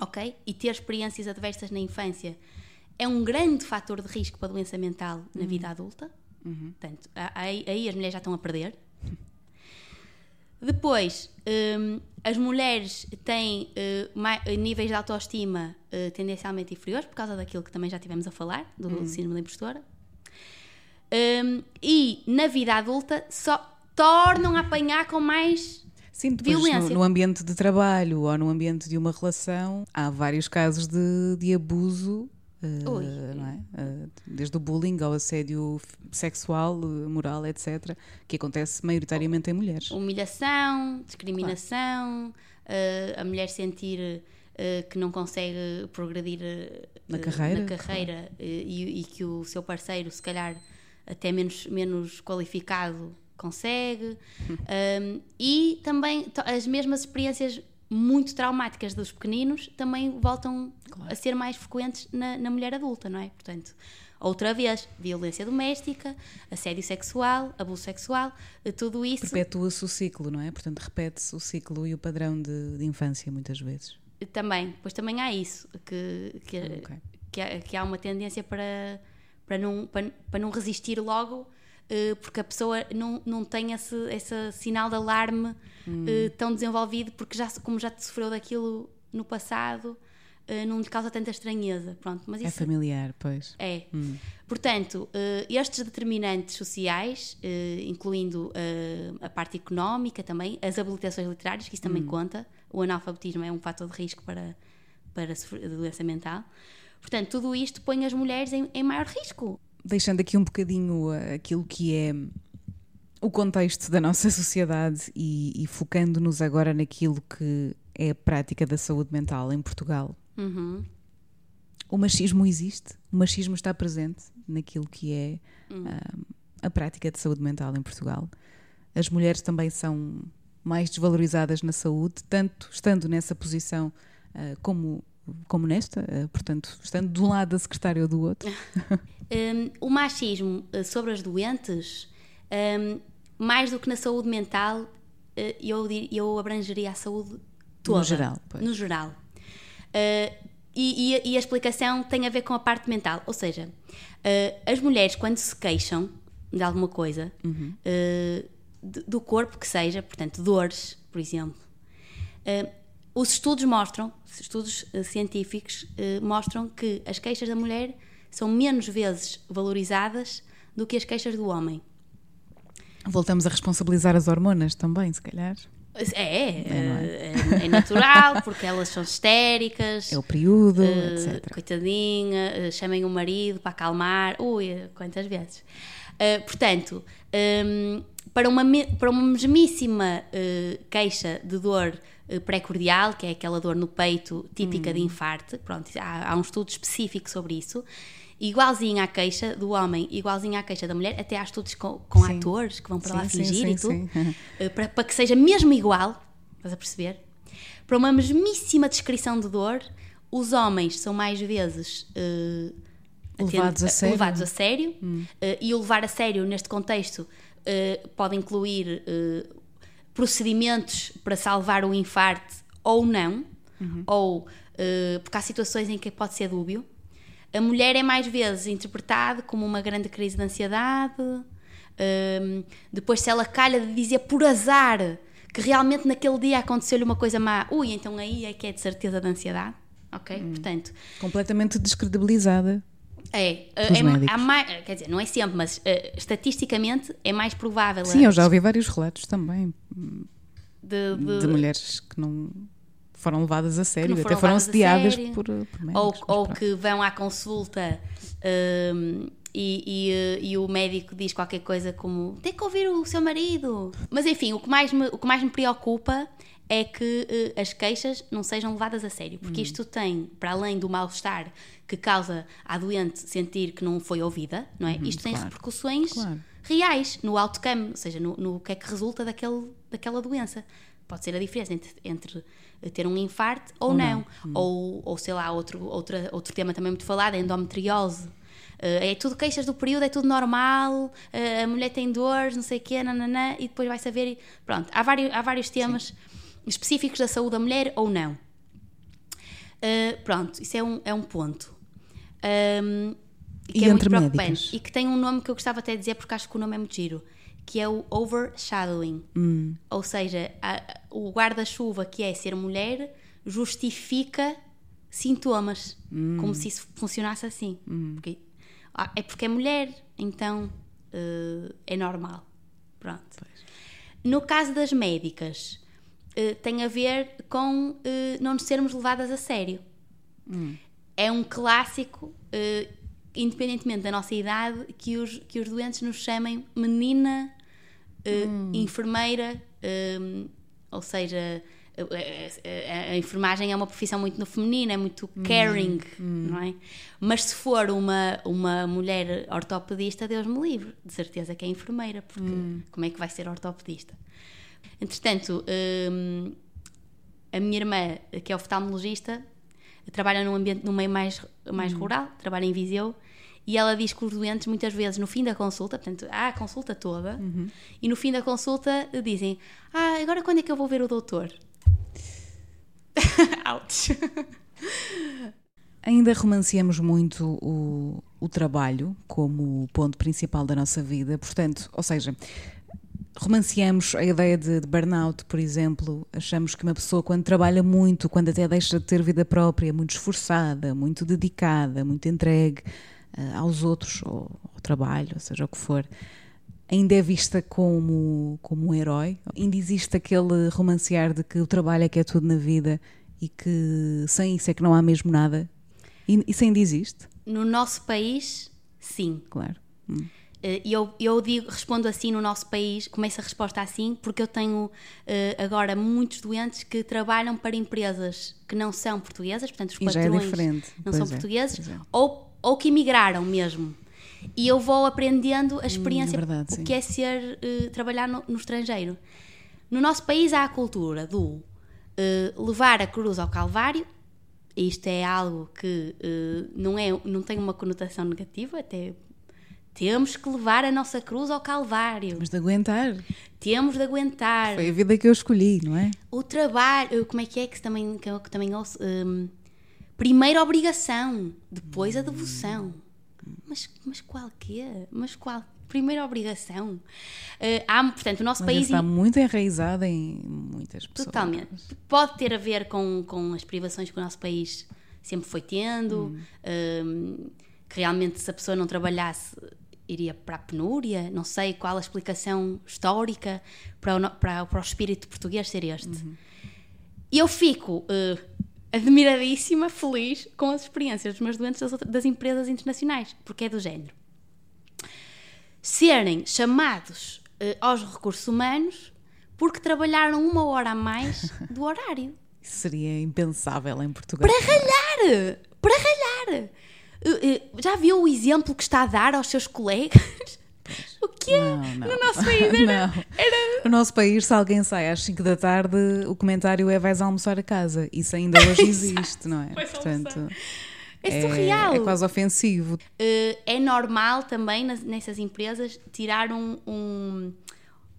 B: ok? E ter experiências adversas na infância é um grande fator de risco para a doença mental na vida adulta. Portanto, a- aí, aí as mulheres já estão a perder. Depois, hum, as mulheres têm eh, mai- níveis de autoestima eh, tendencialmente inferiores, por causa daquilo que também já tivemos a falar, do síndrome da impostora. Hum, e na vida adulta só tornam a apanhar com mais.
A: Sim, depois no, no ambiente de trabalho ou no ambiente de uma relação, há vários casos de, de abuso, não é? Eh, desde o bullying ao assédio sexual, eh, moral, etc., que acontece maioritariamente em mulheres.
B: humilhação, discriminação, eh, a mulher sentir que não consegue progredir
A: Na carreira,
B: na carreira, eh, e, e que o seu parceiro, se calhar até menos, menos qualificado, consegue. Um, e também as mesmas experiências muito traumáticas dos pequeninos também voltam a ser mais frequentes na, na mulher adulta, não é? Portanto, outra vez, violência doméstica, assédio sexual, abuso sexual, eh, tudo isso
A: Perpetua-se o ciclo, não é? Portanto, repete-se o ciclo e o padrão de, de infância, muitas vezes.
B: também, pois também há isso, que, que,
A: Ok.
B: que, há, que há uma tendência para, para, não, para, para não resistir logo, porque a pessoa não, não tem esse, esse sinal de alarme
A: Hum.
B: eh, tão desenvolvido, porque já, como já te sofreu daquilo no passado, eh, não lhe causa tanta estranheza. Pronto, mas
A: É
B: isso
A: familiar, pois.
B: é. Portanto, eh, estes determinantes sociais, eh, incluindo eh, a parte económica também, as habilitações literárias, que isso também conta, o analfabetismo é um fator de risco para, para doença mental. Portanto, tudo isto põe as mulheres em, em maior risco.
A: Deixando aqui um bocadinho uh, aquilo que é o contexto da nossa sociedade e, e focando-nos agora naquilo que é a prática da saúde mental em Portugal.
B: Uhum.
A: O machismo existe, o machismo está presente naquilo que é ah, a prática de saúde mental em Portugal. As mulheres também são mais desvalorizadas na saúde, tanto estando nessa posição ah, como, como nesta, ah, portanto, estando de um lado da secretária ou do outro.
B: Um, o machismo uh, sobre as doentes, um, mais do que na saúde mental, uh, eu, eu abrangeria a saúde toda.
A: No geral, pois.
B: No geral. Uh, e, e a- e a explicação tem a ver com a parte mental. Ou seja, uh, as mulheres, quando se queixam de alguma coisa,
A: Uhum.
B: uh, do corpo que seja, portanto, dores, por exemplo, os estudos mostram, estudos uh, científicos uh, mostram que as queixas da mulher são menos vezes valorizadas do que as queixas do homem.
A: Voltamos a responsabilizar as hormonas também, se calhar.
B: É, é, é- é natural, porque elas são histéricas.
A: É o período,
B: uh,
A: etc.
B: Coitadinha, uh, chamem o marido para acalmar. Ui, quantas vezes. Uh, portanto, um, para, uma, para uma mesmíssima queixa de dor pré-cordial, que é aquela dor no peito típica
A: Hum.
B: de infarto, pronto, há, há um estudo específico sobre isso. Igualzinho à queixa do homem, igualzinho à queixa da mulher, até há estudos com, com
A: Sim.
B: atores que vão para lá
A: Sim, sim,
B: fingir
A: sim,
B: e tudo. Uh, para, para que seja mesmo igual, estás a perceber? Para uma mesmíssima descrição de dor, os homens são mais vezes uh,
A: Levados a sério.
B: levados a sério, uh, e o levar a sério neste contexto uh, pode incluir procedimentos para salvar o infarto ou não, ou uh, porque há situações em que pode ser dúbio. A mulher é mais vezes interpretada como uma grande crise de ansiedade. um, depois, se ela calha de dizer por azar que realmente naquele dia aconteceu-lhe uma coisa má, ui, então aí é que é de certeza de ansiedade. Ok? Portanto,
A: Completamente descredibilizada.
B: é. É há mais, quer dizer, não é sempre, mas eh, estatisticamente é mais provável.
A: Sim,
B: a-
A: eu já ouvi vários relatos também
B: de, de-
A: de mulheres que não foram levadas a sério, até
B: foram a
A: assediadas
B: sério.
A: por, por médicos.
B: ou, ou que vão à consulta hum, e, e, eh, e o médico diz qualquer coisa como tem que ouvir o seu marido. Mas enfim, o que mais me, o que mais me preocupa é que eh, as queixas não sejam levadas a sério,
A: Hum.
B: porque isto tem, para além do mal-estar que causa à doente sentir que não foi ouvida, não é? isto tem
A: Uhum, claro.
B: repercussões
A: Claro.
B: reais no outcome, ou seja, no, no que é que resulta daquele, daquela doença. Pode ser a diferença entre, entre ter um infarto ou,
A: Ou
B: não.
A: não. Hum.
B: Ou, ou sei lá, outro, outra, outro tema também muito falado, a endometriose. Eh, é tudo queixas do período, é tudo normal, eh, a mulher tem dores, não sei o quê, nananã, e depois vai saber. e- Pronto, há vários, há vários temas específicos da saúde da mulher ou não. Eh, pronto, isso é um, é um ponto. Ahm, que
A: E
B: é muito
A: entre
B: preocupante
A: médicas?
B: e que tem um nome que eu gostava até de dizer porque acho que o nome é muito giro, que é o overshadowing.
A: Hum.
B: Ou seja, a- o guarda-chuva que é ser mulher justifica sintomas,
A: Hum.
B: como se isso funcionasse assim. Porque- ah, é porque é mulher, então eh, é normal. Pronto. No caso das médicas, eh, tem a ver com eh, não nos sermos levadas a sério. É um clássico, independentemente da nossa idade, que os, que os doentes nos chamem menina, eh, enfermeira, eh, ou seja, eh, eh, a, enfermagem é uma profissão muito no feminino, é muito caring, não é? Mas se for uma, uma mulher ortopedista, Deus me livre, de certeza que é enfermeira, porque como é que vai ser ortopedista? Entretanto, hum, a minha irmã, que é oftalmologista, trabalha num ambiente, num meio mais, mais rural, trabalha em Viseu, e ela diz que os doentes, muitas vezes, no fim da consulta, portanto, há a consulta toda, e no fim da consulta dizem: Ah, agora quando é que eu vou ver o doutor? Ouch!
A: Ainda romanceamos muito o, o trabalho como ponto principal da nossa vida, portanto, ou seja, romanceamos a ideia de, de burnout, por exemplo. Achamos que uma pessoa, quando trabalha muito, quando até deixa de ter vida própria, muito esforçada, muito dedicada, muito entregue aos outros, ou ao trabalho, ou seja o que for, ainda é vista como, como um herói. Ainda existe aquele romancear de que o trabalho é que é tudo na vida e que sem isso é que não há mesmo nada. Isso ainda existe,
B: No nosso país, sim.
A: claro. Hum.
B: Eh, E eu, eu digo, respondo assim no nosso país, começo a resposta assim, porque eu tenho eh, agora muitos doentes que trabalham para empresas que não são portuguesas, portanto, os
A: é
B: patrões
A: diferente.
B: não
A: Pois
B: são
A: é,
B: portugueses,
A: é.
B: ou, ou que emigraram mesmo. E eu vou aprendendo a experiência,
A: é verdade,
B: o
A: sim.
B: que é ser, eh, trabalhar no, no estrangeiro. No nosso país há a cultura do eh, levar a cruz ao Calvário, isto é algo que eh, não, é, não tem uma conotação negativa, até temos que levar a nossa cruz ao Calvário,
A: Mas de aguentar.
B: temos de aguentar.
A: Foi a vida que eu escolhi, não é?
B: O trabalho, como é que é que, também, que eu que também ouço? Hum, primeiro a obrigação, depois a devoção. Mas, mas qual que é? Mas qual? Primeiro a obrigação. Eh, há, portanto, o nosso
A: Mas
B: país.
A: está muito enraizada em muitas pessoas.
B: Totalmente. Pode ter a ver com, com as privações que o nosso país sempre foi tendo, hum, que realmente se a pessoa não trabalhasse iria para a penúria, não sei qual a explicação histórica para o, para, para o espírito português ser este. E eu fico eh, admiradíssima, feliz com as experiências dos meus doentes das, outra- das empresas internacionais, porque é do género. Serem chamados eh, aos recursos humanos porque trabalharam uma hora a mais do horário.
A: Isso seria impensável em Portugal.
B: Para ralhar! Para ralhar! Eh, eh, Já viu o exemplo que está a dar aos seus colegas? O que é? No nosso país era,
A: Não. No nosso país, se alguém sai às 5 da tarde, o comentário é vais almoçar a casa. Isso ainda hoje existe, não é? Portanto,
B: é surreal.
A: É quase ofensivo.
B: Eh, é normal também nas- nessas empresas tirar um, um,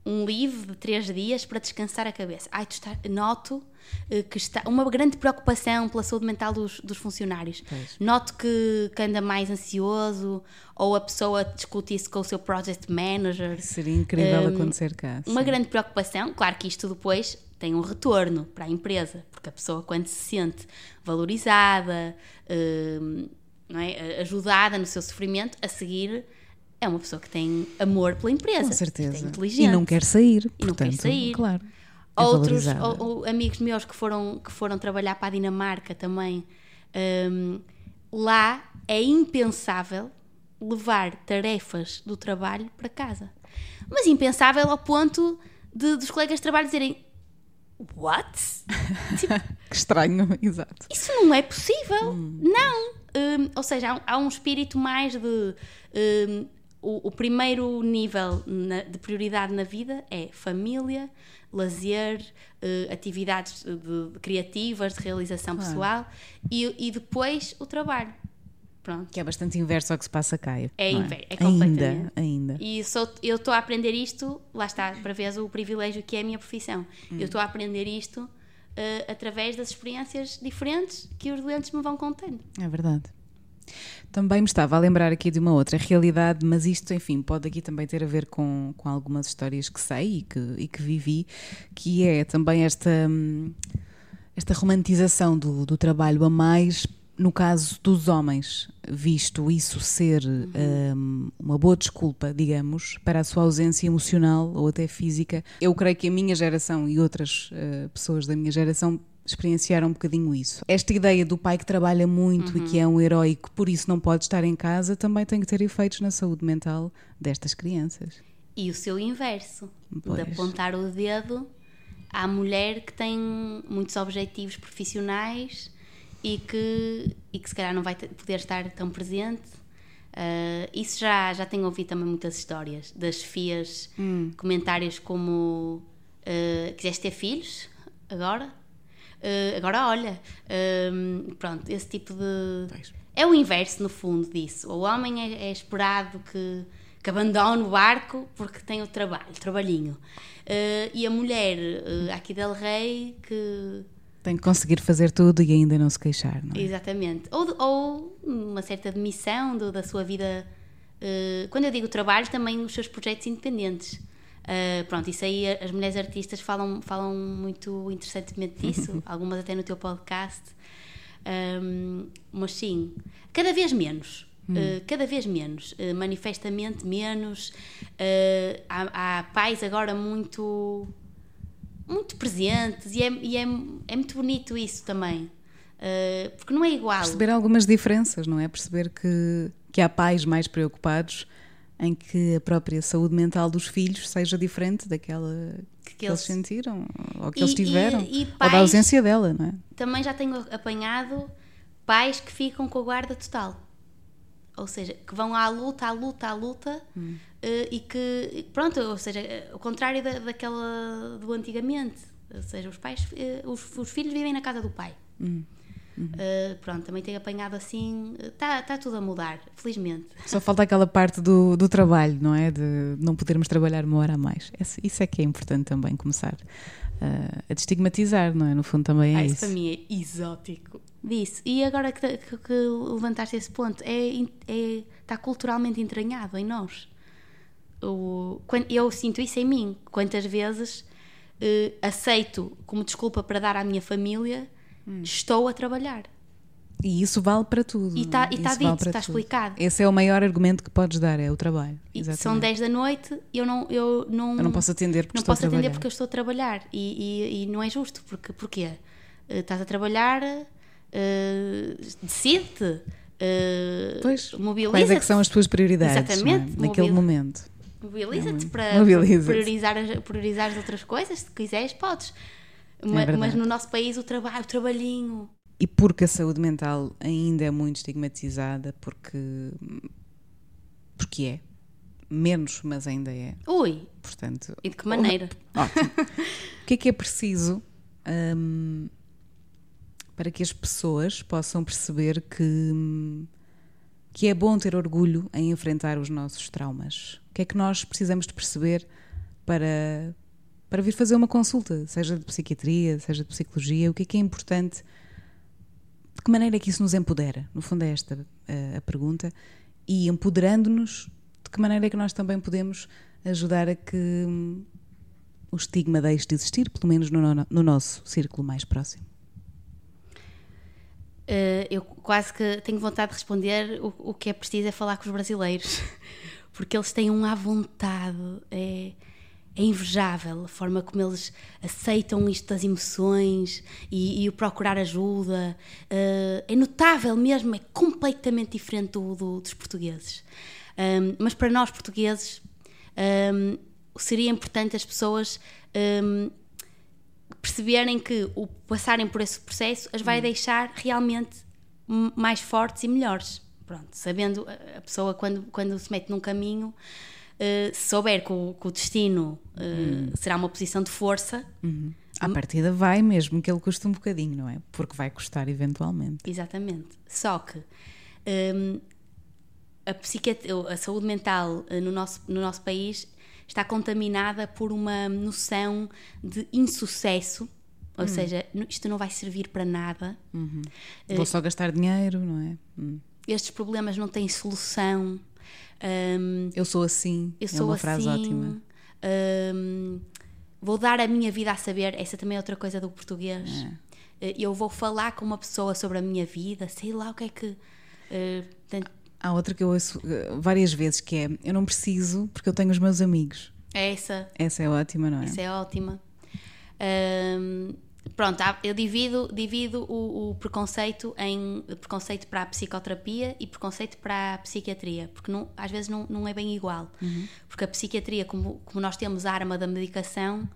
B: um leave de três dias para descansar a cabeça. Ai, está, noto eh, que está uma grande preocupação pela saúde mental dos, dos funcionários. Noto que, que anda mais ansioso ou a pessoa discute isso com o seu project manager.
A: Seria incrível
B: Hum,
A: acontecer cá.
B: Uma
A: sim.
B: grande preocupação, claro que isto depois tem um retorno para a empresa, porque a pessoa, quando se sente valorizada, hum, não é, ajudada no seu sofrimento, a seguir é uma pessoa que tem amor pela empresa.
A: Com certeza.
B: Inteligente.
A: E não quer sair.
B: E não quer
A: portanto,
B: sair.
A: Claro. é
B: Outros ou- ou amigos meus que foram, que foram trabalhar para a Dinamarca também, hum, lá é impensável levar tarefas do trabalho para casa. Mas impensável ao ponto de, dos colegas de trabalho dizerem What? Tipo,
A: Que estranho, exato.
B: isso não é possível. Não. Hum, ou seja, há um, há um espírito mais de. hum, o, o primeiro nível na- de prioridade na vida é família, lazer, eh, atividades de- de criativas, de realização
A: Claro.
B: pessoal e, e depois o trabalho. Pronto.
A: Que é bastante inverso ao que se passa cá.
B: É
A: não
B: inver- é
A: ainda,
B: completamente.
A: ainda.
B: E sou- eu estou a aprender isto, lá está, para ver o privilégio que é a minha profissão.
A: Hum.
B: Eu estou a aprender isto eh, através das experiências diferentes que os doentes me vão contando.
A: É verdade. Também me estava a lembrar aqui de uma outra realidade, mas isto, enfim, pode aqui também ter a ver com, com algumas histórias que sei e que, e que vivi, que é também esta, hum, esta romantização do, do trabalho a mais, no caso dos homens, visto isso ser um, uma boa desculpa, digamos, para a sua ausência emocional ou até física, eu creio que a minha geração e outras uh, pessoas da minha geração experienciaram um bocadinho isso. Esta ideia do pai que trabalha muito e que é um herói que por isso não pode estar em casa também tem que ter efeitos na saúde mental destas crianças.
B: E o seu inverso,
A: Pois.
B: de apontar o dedo à mulher que tem muitos objetivos profissionais e que, e que se calhar não vai poder estar tão presente. Ah, isso já, já tenho ouvido também muitas histórias das FIAs, comentários como ah, quiseste ter filhos agora? Ah, agora olha, Ah, pronto, esse tipo de.
A: Pois.
B: É o inverso, no fundo, disso. O homem é, é esperado que, que abandone o barco porque tem o trabalho, o trabalhinho. Eh, e a mulher, eh, aqui del Rei, que.
A: Tem que conseguir fazer tudo e ainda não se queixar, não é?
B: Exatamente. Ou, de- ou uma certa demissão do- da sua vida. quando eu digo trabalho, também os seus projetos independentes. Eh, pronto, isso aí as mulheres artistas falam, falam muito interessantemente disso, algumas até no teu podcast. Ahm, mas sim, cada vez menos. eh, cada vez menos, eh, manifestamente menos. Há, há pais agora muito muito presentes e é, e é, é muito bonito isso também. Uh, porque não é igual.
A: Perceber algumas diferenças, não é? Perceber que, que há pais mais preocupados em que a própria saúde mental dos filhos seja diferente daquela que,
B: Que
A: eles sentiram ou que
B: E-
A: eles tiveram,
B: e- e
A: ou
B: pais-
A: da ausência dela, não é?
B: Também já tenho apanhado pais que ficam com a guarda total. Ou seja, que vão à luta, à luta, à luta
A: Hum.
B: eh, e que, pronto, ou seja, eh, o contrário da, daquela do antigamente. Ou seja, os pais, eh, os, os filhos vivem na casa do pai.
A: Hum. Uhum.
B: Eh, pronto, também tenho apanhado assim. Está tá tudo a mudar, felizmente.
A: Só falta aquela parte do, do trabalho, não é? De não podermos trabalhar uma hora a mais. Isso é que é importante também começar ah, a destigmatizar, não é? No fundo também é
B: Ah, isso
A: isso.
B: para mim é exótico. Disso. E agora que, que, que levantaste esse ponto, é, é- está culturalmente entranhado em nós. O, eu sinto isso em mim. Quantas vezes eh, aceito como desculpa para dar à minha família,
A: Hum.
B: estou a trabalhar.
A: E isso vale para tudo.
B: E
A: não
B: tá-
A: é?
B: tá dito,
A: para
B: tá
A: tudo.
B: explicado.
A: Esse é o maior argumento que podes dar, é o trabalho.
B: E são
A: Exatamente.
B: 10 da noite eu não, eu não,
A: Eu não posso atender porque
B: não
A: estou
B: posso
A: a
B: atender
A: trabalhar.
B: porque eu estou a trabalhar e, e- e não é justo porque porquê Eh, estás a trabalhar eh, decide-te eh,
A: Pois,
B: mobiliza-te
A: quais é que são as tuas prioridades
B: Exatamente,
A: é? naquele
B: mobil-
A: momento?
B: mobiliza-te
A: Hum,
B: para
A: mobiliza-te.
B: priorizar, as- priorizar as outras coisas se quiseres podes Ma-
A: verdade.
B: mas no nosso país o trabalho o trabalhinho
A: E porque a saúde mental ainda é muito estigmatizada, porque, porque é. Menos, mas ainda é.
B: ui
A: Portanto,
B: e de que maneira
A: Ótimo. o que é que é preciso hum, para que as pessoas possam perceber que, que é bom ter orgulho em enfrentar os nossos traumas? O que é que nós precisamos de perceber para, para vir fazer uma consulta, seja de psiquiatria, seja de psicologia? O que é que é importante? De que maneira é que isso nos empodera? No fundo, é esta eh, a pergunta. E empoderando-nos, de que maneira é que nós também podemos ajudar a que hum, o estigma deixe de existir, pelo menos no, no- no nosso círculo mais próximo?
B: Eh, eu quase que tenho vontade de responder o, o que é preciso é falar com os brasileiros porque eles têm um à vontade é, é invejável a forma como eles aceitam isto das emoções e, e o procurar ajuda. Eh, é notável mesmo, é completamente diferente do, do- dos portugueses. Ahm, mas para nós portugueses ahm, seria importante as pessoas ahm, perceberem que o passarem por esse processo as vai deixar realmente mais fortes e melhores. Pronto, sabendo a pessoa quando, quando se mete num caminho, eh, se souber que o, que o destino eh, será uma posição de força,
A: À partida vai mesmo que ele custe um bocadinho, não é? Porque vai custar eventualmente.
B: Exatamente. Só que hum, a, a saúde mental eh, no nosso, no nosso país está contaminada por uma noção de insucesso, ou seja, n- isto não vai servir para nada, Eh,
A: Vou só gastar dinheiro, não é? Hum.
B: estes problemas não têm solução. Hum,
A: Eu sou assim.
B: eu
A: é
B: sou
A: uma
B: assim.
A: frase ótima.
B: hum, vou dar a minha vida a saber. Essa também é outra coisa do português. eh, eu vou falar com uma pessoa sobre a minha vida, sei lá o que é que. eh, portanto,
A: Há outra que eu ouço eh, várias vezes que é eu não preciso porque eu tenho os meus amigos.
B: é essa,
A: Essa é ótima, não é?
B: Isso é ótima. Ahm, pronto, eu divido, divido o, o preconceito em preconceito para a psicoterapia e preconceito para a psiquiatria, porque não- às vezes não, não é bem igual. Porque a psiquiatria, como, como nós temos a arma da medicação,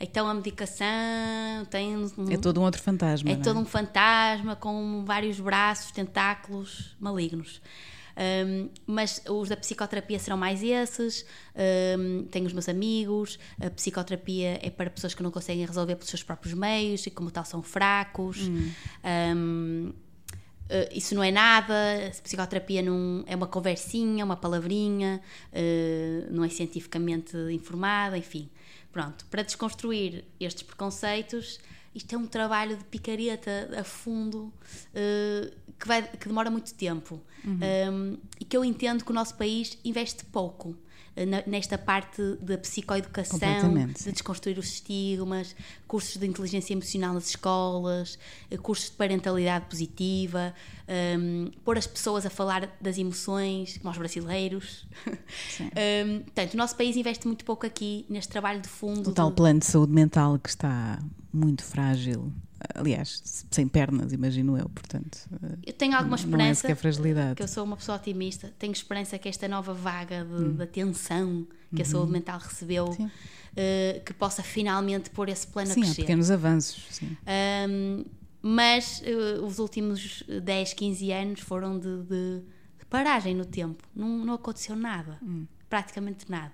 B: então a medicação tem um,
A: É todo um outro fantasma.
B: é
A: não
B: todo um fantasma com vários braços, tentáculos malignos. Um, mas os da psicoterapia serão mais esses. Um, tenho os meus amigos. A psicoterapia é para pessoas que não conseguem resolver pelos seus próprios meios e, como tal, são fracos. Um, Uh, isso não é nada, a psicoterapia não, é uma conversinha, uma palavrinha, uh, não é cientificamente informada, enfim. Pronto, para desconstruir estes preconceitos, isto é um trabalho de picareta a fundo uh, que, vai, que demora muito tempo. Um, e que eu entendo que o nosso país investe pouco na- nesta parte da psicoeducação, de desconstruir os estigmas, cursos de inteligência emocional nas escolas, eh, cursos de parentalidade positiva, um, pôr as pessoas a falar das emoções, como os brasileiros. Um, portanto, o nosso país investe muito pouco aqui neste trabalho de fundo.
A: O tal
B: de-
A: plano de saúde mental que está muito frágil. Aliás, sem pernas, imagino eu, portanto. eh,
B: Eu tenho alguma
A: Não é
B: esperança,
A: sequer fragilidade.
B: que eu sou uma pessoa otimista, tenho esperança que esta nova vaga de,
A: Hum.
B: de atenção que a saúde mental recebeu,
A: Uhum. Sim.
B: eh, que possa finalmente pôr esse plano a
A: Sim, há
B: crescer.
A: pequenos avanços. Sim.
B: Um, mas eh, os últimos 10, 15 anos foram de, de- de paragem no tempo. Não, não aconteceu nada. Praticamente nada.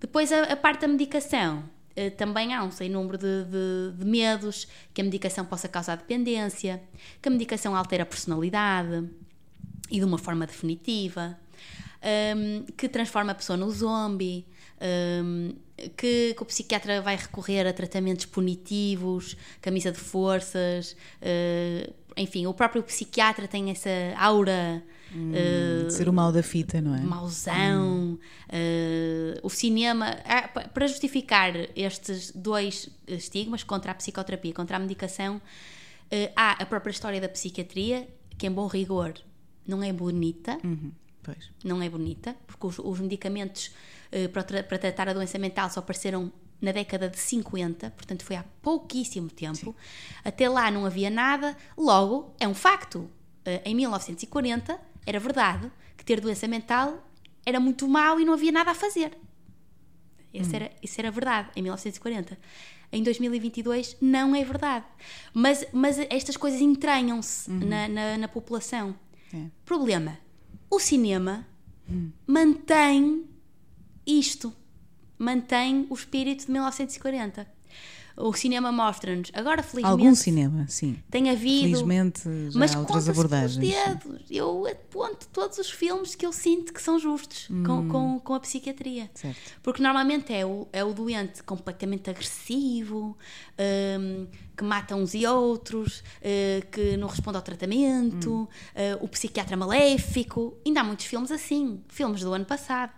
B: Depois, a, a parte da medicação. eh, também há um sem número de, de- de medos que a medicação possa causar dependência, que a medicação altera a personalidade e de uma forma definitiva, um, que transforma a pessoa no zombie, um, que, que o psiquiatra vai recorrer a tratamentos punitivos, camisa de forças, uh, enfim, o próprio psiquiatra tem essa aura. uh,
A: De ser o mal da fita, não é?
B: mauzão, eh, o cinema, ah, pa- para justificar estes dois estigmas contra a psicoterapia, contra a medicação, há a própria história da psiquiatria, que em bom rigor não é bonita,
A: Uhum, Pois.
B: não é bonita, porque os, os medicamentos eh, para, tra- para tratar a doença mental só apareceram na década de 50, portanto foi há pouquíssimo tempo. Até lá não havia nada, logo é um facto. Eh, em 1940 era verdade que ter doença mental era muito mau e não havia nada a fazer. Esse era, isso era verdade em 1940. Em 2022 não é verdade. Mas, mas estas coisas entranham-se na, na, na população.
A: É.
B: Problema: o cinema mantém isto, mantém o espírito de 1940. O cinema mostra-nos, agora felizmente
A: Algum cinema, sim.
B: tem havido.
A: Felizmente já
B: mas
A: há outras abordagens. sim.
B: dedos. Eu aponto todos os filmes que eu sinto que são justos com, com, com a psiquiatria.
A: Certo.
B: Porque normalmente é o, é o doente completamente agressivo, hum, que mata uns e outros, eh, que não responde ao tratamento, eh, o psiquiatra maléfico. Ainda há muitos filmes assim, filmes do ano passado.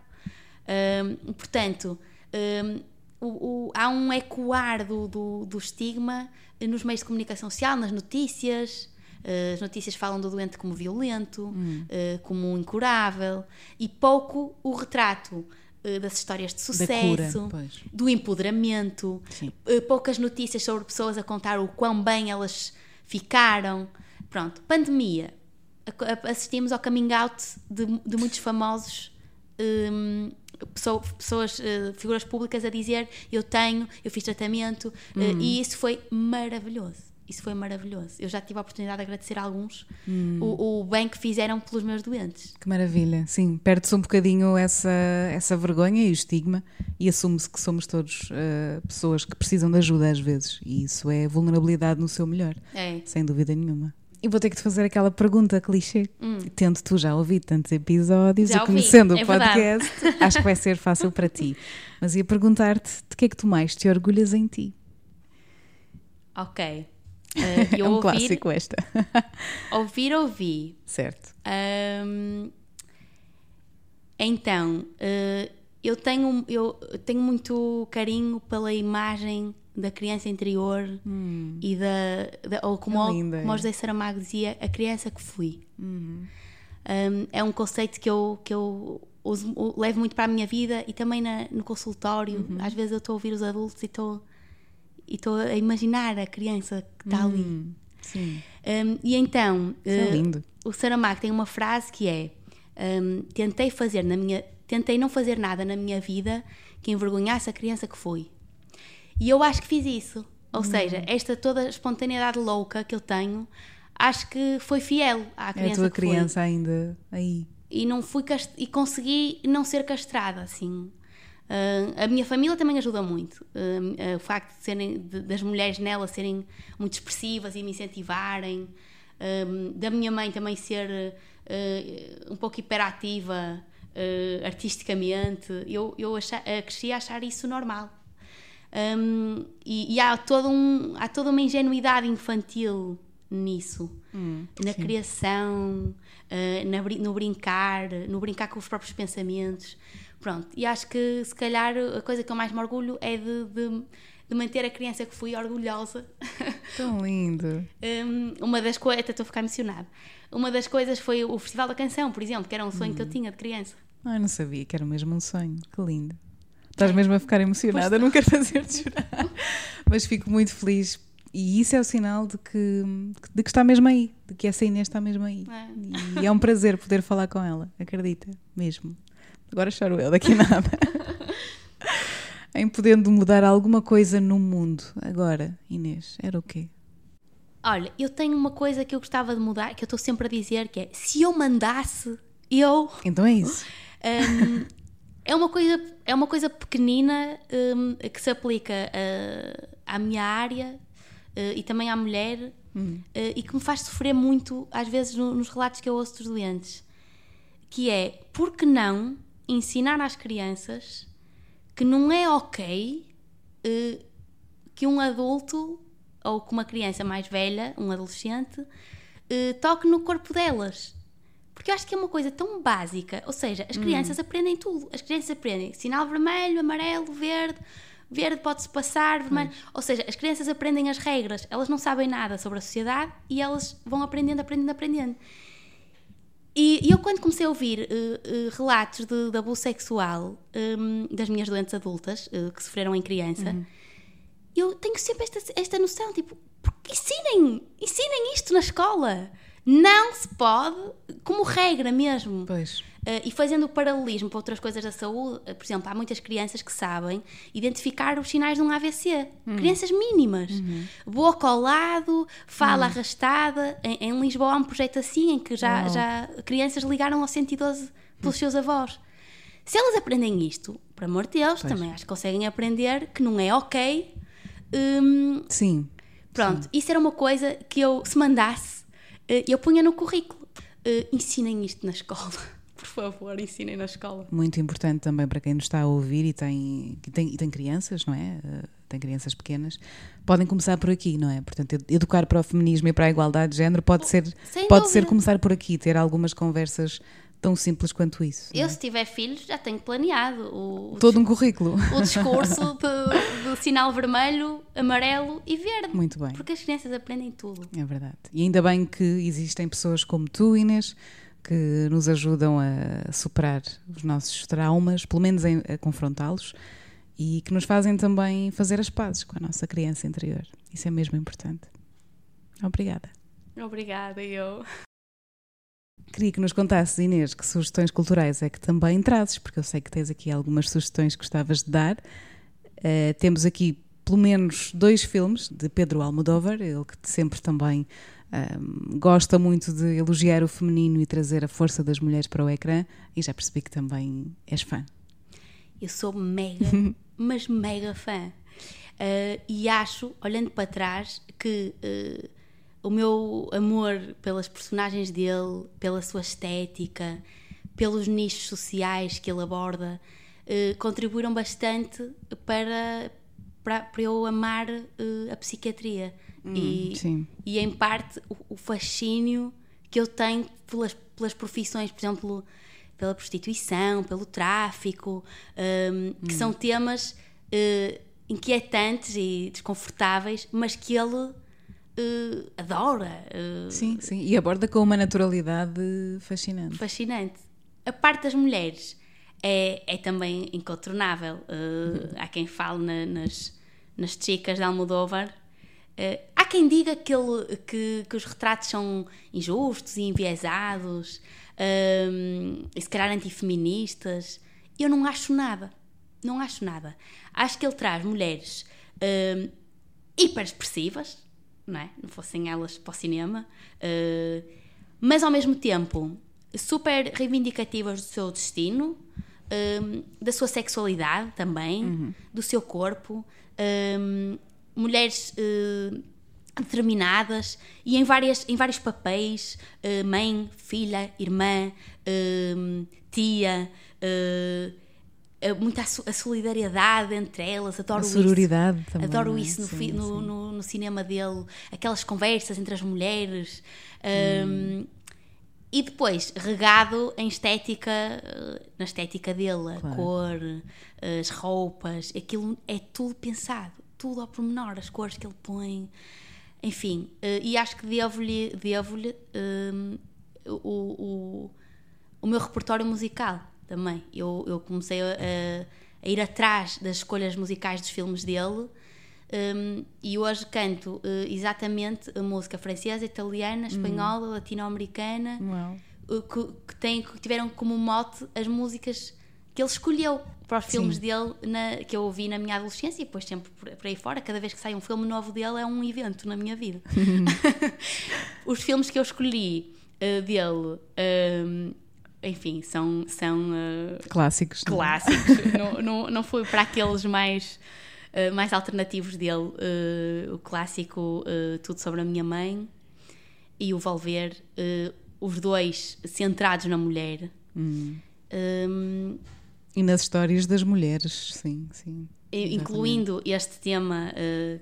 B: Hum, portanto, hum, o- o- há um ecoar do, do, do estigma nos meios de comunicação social, nas notícias. Eh, As notícias falam do doente como violento, eh, como incurável, e pouco o retrato eh, das histórias de
A: cura,
B: sucesso,
A: pois.
B: do empoderamento,
A: Sim.
B: poucas notícias sobre pessoas a contar o quão bem elas ficaram. Pronto, pandemia. Assistimos ao coming out de, de muitos famosos. hum, pessoas, eh, figuras públicas a dizer eu tenho, eu fiz tratamento eh, e isso foi maravilhoso. Isso foi maravilhoso. Eu já tive a oportunidade de agradecer a alguns o, o bem que fizeram pelos meus doentes.
A: Que maravilha. Sim, perde-se um bocadinho essa, essa vergonha e o estigma e assume-se que somos todos eh, pessoas que precisam de ajuda às vezes. E isso é vulnerabilidade no seu melhor,
B: É.
A: sem dúvida nenhuma. E vou ter que te fazer aquela pergunta clichê. Tendo tu já ouvido tantos episódios
B: Hum. Já
A: e
B: ouvi,
A: conhecendo
B: é
A: o podcast, acho que vai ser fácil para ti. Mas ia perguntar-te de que é que tu mais te orgulhas em ti?
B: Ok. Eu
A: é um
B: ouvir,
A: clássico esta.
B: ouvir, ouvi.
A: certo.
B: Ahm, então, eh, eu tenho, eu tenho muito carinho pela imagem da criança interior e da, da- ou como,
A: Hum.
B: O-
A: linda,
B: como o
A: é.
B: José Saramago dizia, a criança que fui.
A: Uhum.
B: Um, é um conceito que eu, que eu uso- levo muito para a minha vida e também na- no consultório.
A: Uhum.
B: Às vezes eu estou a ouvir os adultos e estou e estou a imaginar a criança que está ali.
A: Hum, sim,
B: Um, e então,
A: isso é
B: uh,
A: lindo.
B: o Saramago tem uma frase que é: um, tentei fazer na minha, tentei não fazer nada na minha vida que envergonhasse a criança que fui. E eu acho que fiz isso. Ou seja, esta toda a espontaneidade louca que eu tenho, acho que foi fiel à
A: É a
B: criança
A: tua
B: que fui.
A: criança ainda aí.
B: E não fui cast- e consegui não ser castrada assim. Ah, a minha família também ajuda muito. Ah, ah, o facto de serem, de- das mulheres nela serem muito expressivas e me incentivarem, da minha mãe também ser um pouco hiperativa ah, artisticamente. Eu, eu acha, ah, cresci a achar isso normal. Um, e, e há, todo um, há toda uma ingenuidade infantil nisso, na criação, uh, na no brincar, no brincar com os próprios pensamentos. Pronto, e acho que se calhar a coisa que eu mais me orgulho é de, de, de manter a criança que fui orgulhosa.
A: Tão lindo.
B: Um, uma das coisas, até estou a ficar emocionada. Uma das coisas foi o Festival da Canção, por exemplo, que era um sonho que eu tinha de criança.
A: Ai, não sabia que era mesmo um sonho. Que lindo. Estás mesmo a ficar emocionada, não quero fazer-te chorar. Mas fico muito feliz. E isso é o sinal de que, de que está mesmo aí, de que essa Inês está mesmo aí. E é um prazer poder falar com ela, acredita, mesmo. Agora choro eu, daqui a nada. em podendo mudar alguma coisa no mundo. Agora, Inês, era o quê?
B: Olha, eu tenho uma coisa que eu gostava de mudar, que eu estou sempre a dizer, que é se eu mandasse, eu.
A: Então é isso.
B: Um, é, uma coisa, é uma coisa pequenina um, que se aplica uh, à minha área uh, e também à mulher uh, e que me faz sofrer muito, às vezes, no- nos relatos que eu ouço dos doentes. Que é, por que não ensinar às crianças que não é ok uh, que um adulto ou que uma criança mais velha, um adolescente, toque no corpo delas. Porque eu acho que é uma coisa tão básica. Ou seja, as crianças aprendem tudo. As crianças aprendem sinal vermelho, amarelo, verde. Verde pode-se passar, vermelho. Ou seja, as crianças aprendem as regras. Elas não sabem nada sobre a sociedade e elas vão aprendendo, aprendendo, aprendendo. E, eu, quando comecei a ouvir eh, eh, relatos de, de abuso sexual hum, das minhas doentes adultas eh, que sofreram em criança, eu tenho sempre esta, esta noção, tipo, porque ensinem, ensinem isto na escola. Não se pode, como regra mesmo.
A: Pois.
B: Uh, e fazendo o paralelismo para outras coisas da saúde, uh, por exemplo, há muitas crianças que sabem identificar os sinais de um AVC. Crianças mínimas. Boca ao lado, fala arrastada. Em, em Lisboa há um projeto assim em que já,
A: Uau.
B: já crianças ligaram ao 112 pelos seus avós. Se elas aprendem isto, por amor de Deus,
A: Pois.
B: também acho que conseguem aprender que não é ok. hum,
A: Sim.
B: Pronto, isso era uma coisa que eu, se mandasse, eh, eu punha no currículo. Eh, ensinem isto na escola. Por favor, ensinem na escola.
A: Muito importante também para quem nos está a ouvir e tem, e tem, e tem crianças, não é? Eh, Tem crianças pequenas. Podem começar por aqui, não é? Portanto, ed- educar para o feminismo e para a igualdade de género pode ser,
B: Sem
A: pode ser começar por aqui, ter algumas conversas tão simples quanto isso. não
B: Eu,
A: é?
B: se tiver filhos, já tenho planeado o, o,
A: Todo um currículo.
B: o discurso de sinal vermelho, amarelo e verde.
A: Muito bem.
B: Porque as crianças aprendem tudo.
A: É verdade. E ainda bem que existem pessoas como tu, Inês, que nos ajudam a superar os nossos traumas, pelo menos a confrontá-los, e que nos fazem também fazer as pazes com a nossa criança interior. Isso é mesmo importante. Obrigada.
B: Obrigada, eu.
A: Queria que nos contasses, Inês, que sugestões culturais é que também trazes, porque eu sei que tens aqui algumas sugestões que gostavas de dar. Eh, temos aqui pelo menos dois filmes de Pedro Almodóvar, ele que sempre também ahm, gosta muito de elogiar o feminino e trazer a força das mulheres para o ecrã, e já percebi que também és fã.
B: Eu sou mega, mas mega fã. Uh, e acho, olhando para trás, que uh, o meu amor pelas personagens dele, pela sua estética, pelos nichos sociais que ele aborda, uh, contribuíram bastante para, para, para eu amar uh, a psiquiatria. e,
A: sim.
B: e, em parte, o, o fascínio que eu tenho pelas, pelas profissões, por exemplo, pela prostituição, pelo tráfico, um, que são temas uh, inquietantes e desconfortáveis, mas que ele uh, adora. Uh,
A: sim, sim, e aborda com uma naturalidade fascinante.
B: Fascinante. A parte das mulheres é, é também incontornável. Uh, há quem fale na, nas, nas chicas de Almodóvar. Há quem diga que, ele, que, que, os retratos são injustos e enviesados, um, e se calhar antifeministas. Eu não acho nada. Não acho nada. Acho que ele traz mulheres um, hiper expressivas, não é? Não fossem elas para o cinema, uh, mas ao mesmo tempo super reivindicativas do seu destino, um, da sua sexualidade também, uhum. do seu corpo, um, mulheres uh, determinadas e em, várias, em vários papéis: uh, mãe, filha, irmã, uh, tia. Muita a solidariedade entre elas, adoro a
A: sororidade
B: isso.
A: Também,
B: adoro é? isso no, sim, no, sim. No, no, cinema dele, aquelas conversas entre as mulheres. Hum. E depois, regado em estética, na estética dele, a claro. cor, as roupas, aquilo é tudo pensado, tudo ao pormenor, as cores que ele põe, enfim. Eh, e acho que devo-lhe devo um, o, o, o meu repertório musical também. Eu, eu comecei a, a ir atrás das escolhas musicais dos filmes dele um, e hoje canto uh, exatamente a música francesa, italiana, hum. espanhola, uhum. latino-americana, uh, que, que, tem, que tiveram como mote as músicas que ele escolheu para os filmes Sim. dele na, que eu ouvi na minha adolescência e depois sempre por, por, aí fora. Cada vez que sai um filme novo dele é um evento na minha vida. Os filmes que eu escolhi uh, dele. Um, enfim, são, são uh,
A: clássicos.
B: Clássicos. não, não, não foi para aqueles mais eh, mais alternativos dele, uh, o clássico uh, Tudo sobre a Minha Mãe e o Volver, os dois centrados na mulher.
A: Hum. Um, e nas histórias das mulheres, sim, sim.
B: Incluindo este tema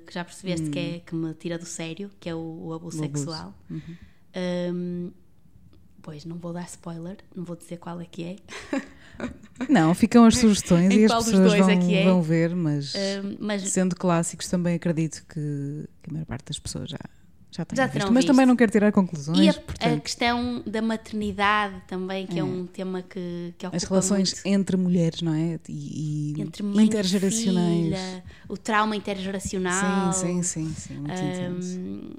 B: que já percebeste hum. que, é, que me tira do sério, que é o, o abuso o sexual. Abuso. Uhum. Um, pois, não vou dar spoiler, não vou dizer qual é que é.
A: Não, ficam as sugestões e as pessoas vão, é é? vão, ver, mas, uh, mas, sendo clássicos também acredito que, que, a maior parte das pessoas já, já já visto. Mas visto. também não quero tirar conclusões.
B: E a,
A: portanto...
B: a questão da maternidade também, que é, é um tema que, que
A: As relações
B: muito.
A: entre mulheres, não é? E, e entre mãe intergeracionais. Filha,
B: o trauma intergeracional.
A: Sim, sim, sim. sim muito um,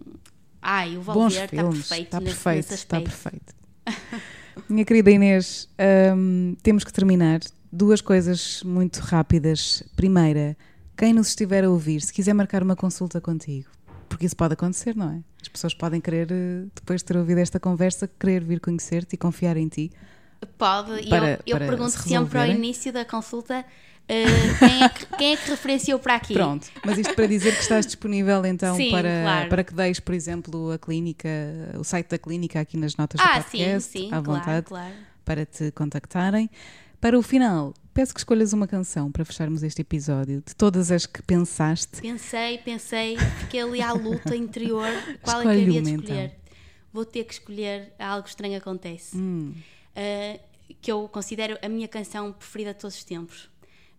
B: Ai, o Valver está perfeito,
A: está
B: perfeito,
A: está perfeito. Minha querida Inês, um, temos que terminar. Duas coisas muito rápidas. Primeira, quem nos estiver a ouvir, se quiser marcar uma consulta contigo, porque isso pode acontecer, não é? As pessoas podem querer, eh, depois de ter ouvido esta conversa, querer vir conhecer-te e confiar em ti.
B: Pode, para, eu, eu pergunto se sempre ao início da consulta Uh, quem, é que, quem, é que, referenciou para aqui?
A: Pronto, mas isto para dizer que estás disponível então sim, para, claro. para que deis, por exemplo, a clínica, o site da clínica aqui nas notas ah, do podcast, sim, sim, à vontade, claro, claro. para te contactarem. Para o final, peço que escolhas uma canção para fecharmos este episódio, de todas as que pensaste.
B: Pensei, pensei, fiquei ali à luta interior, qual Escolhe é que havia de escolher? Então. Vou ter que escolher Algo Estranho Acontece, hum. uh, que eu considero a minha canção preferida de todos os tempos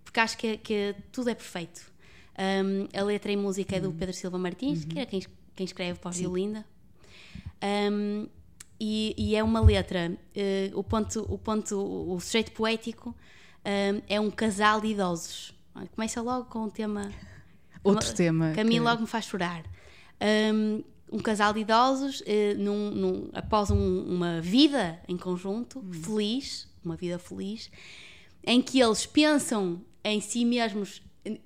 B: porque acho que, que tudo é perfeito. Um, a letra e música é do uhum. Pedro Silva Martins, uhum. que é quem, quem escreve para Violinda. Um, e, e, é uma letra, uh, o ponto, o ponto, o sujeito poético um, é um casal de idosos. Começa logo com um tema.
A: Outro tema.
B: Que a mim que... logo me faz chorar. Um, casal de idosos, uh, num, num, após um, uma vida em conjunto, hum. feliz, uma vida feliz, em que eles pensam em si mesmos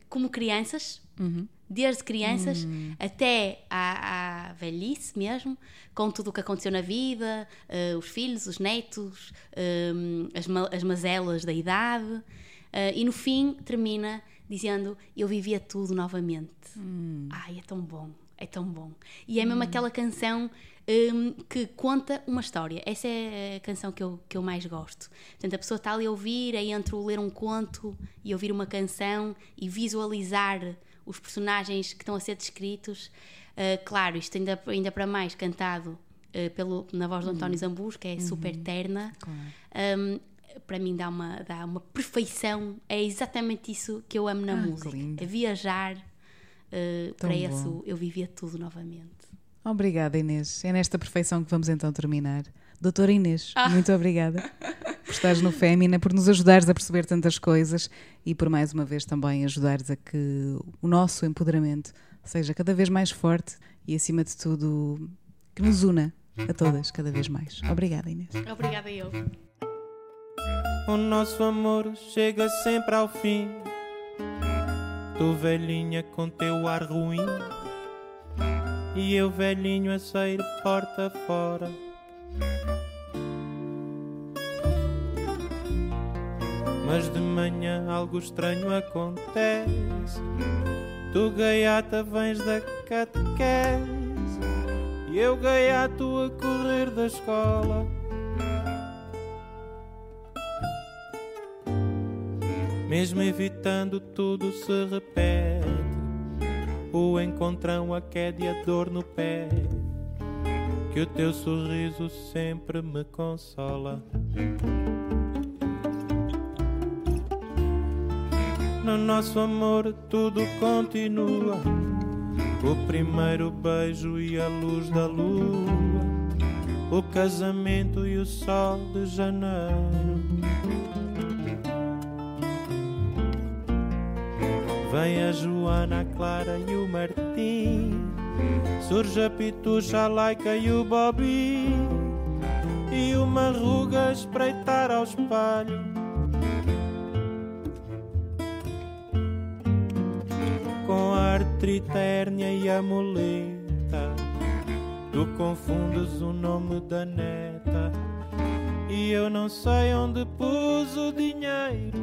B: como crianças, uhum. desde crianças uhum. até à, à, velhice mesmo, com tudo o que aconteceu na vida, uh, os filhos, os netos, um, as, ma as mazelas da idade, uh, e no fim termina dizendo: Eu vivia tudo novamente. Uhum. Ai, é tão bom, é tão bom. E é mesmo hum. aquela canção um, que conta uma história. Essa é a canção que eu, que eu mais gosto. Portanto, a pessoa está ali a ouvir, é entre ler um conto e ouvir uma canção e visualizar os personagens que estão a ser descritos. Uh, claro, isto ainda, ainda para mais cantado uh, pelo, na voz do António uhum. Zambus, que é uhum. super terna. Claro. Um, para mim dá uma, dá uma perfeição. É exatamente isso que eu amo na
A: Ah,
B: música. É viajar.
A: Tão
B: para
A: bom.
B: isso eu vivia tudo novamente.
A: Obrigada, Inês. É nesta perfeição que vamos então terminar. Doutora Inês,
B: Ah.
A: muito obrigada por estares no Fémina, por nos ajudares a perceber tantas coisas e por mais uma vez também ajudares a que o nosso empoderamento seja cada vez mais forte e, acima de tudo, que nos una a todas cada vez mais. Obrigada, Inês.
B: Obrigada eu.
H: O nosso amor chega sempre ao fim. Tu velhinha com teu ar ruim. E eu velhinho a sair porta fora. Mas de manhã algo estranho acontece. Tu gaiata vens da catequese. E eu gaiato a correr da escola. Mesmo evitando tudo se repete O encontrão, a queda e a dor no pé. Que o teu sorriso sempre me consola. No nosso amor tudo continua. O primeiro beijo e a luz da lua. O casamento e o sol de janeiro Vem a Joana, a Clara e o Martim. Surge a Pitucha, a Laica e o Bobby. E uma ruga a espreitar ao espelho. Com a artrite, a hérnia e a muleta. Tu confundes o nome da neta. E eu não sei onde pus o dinheiro.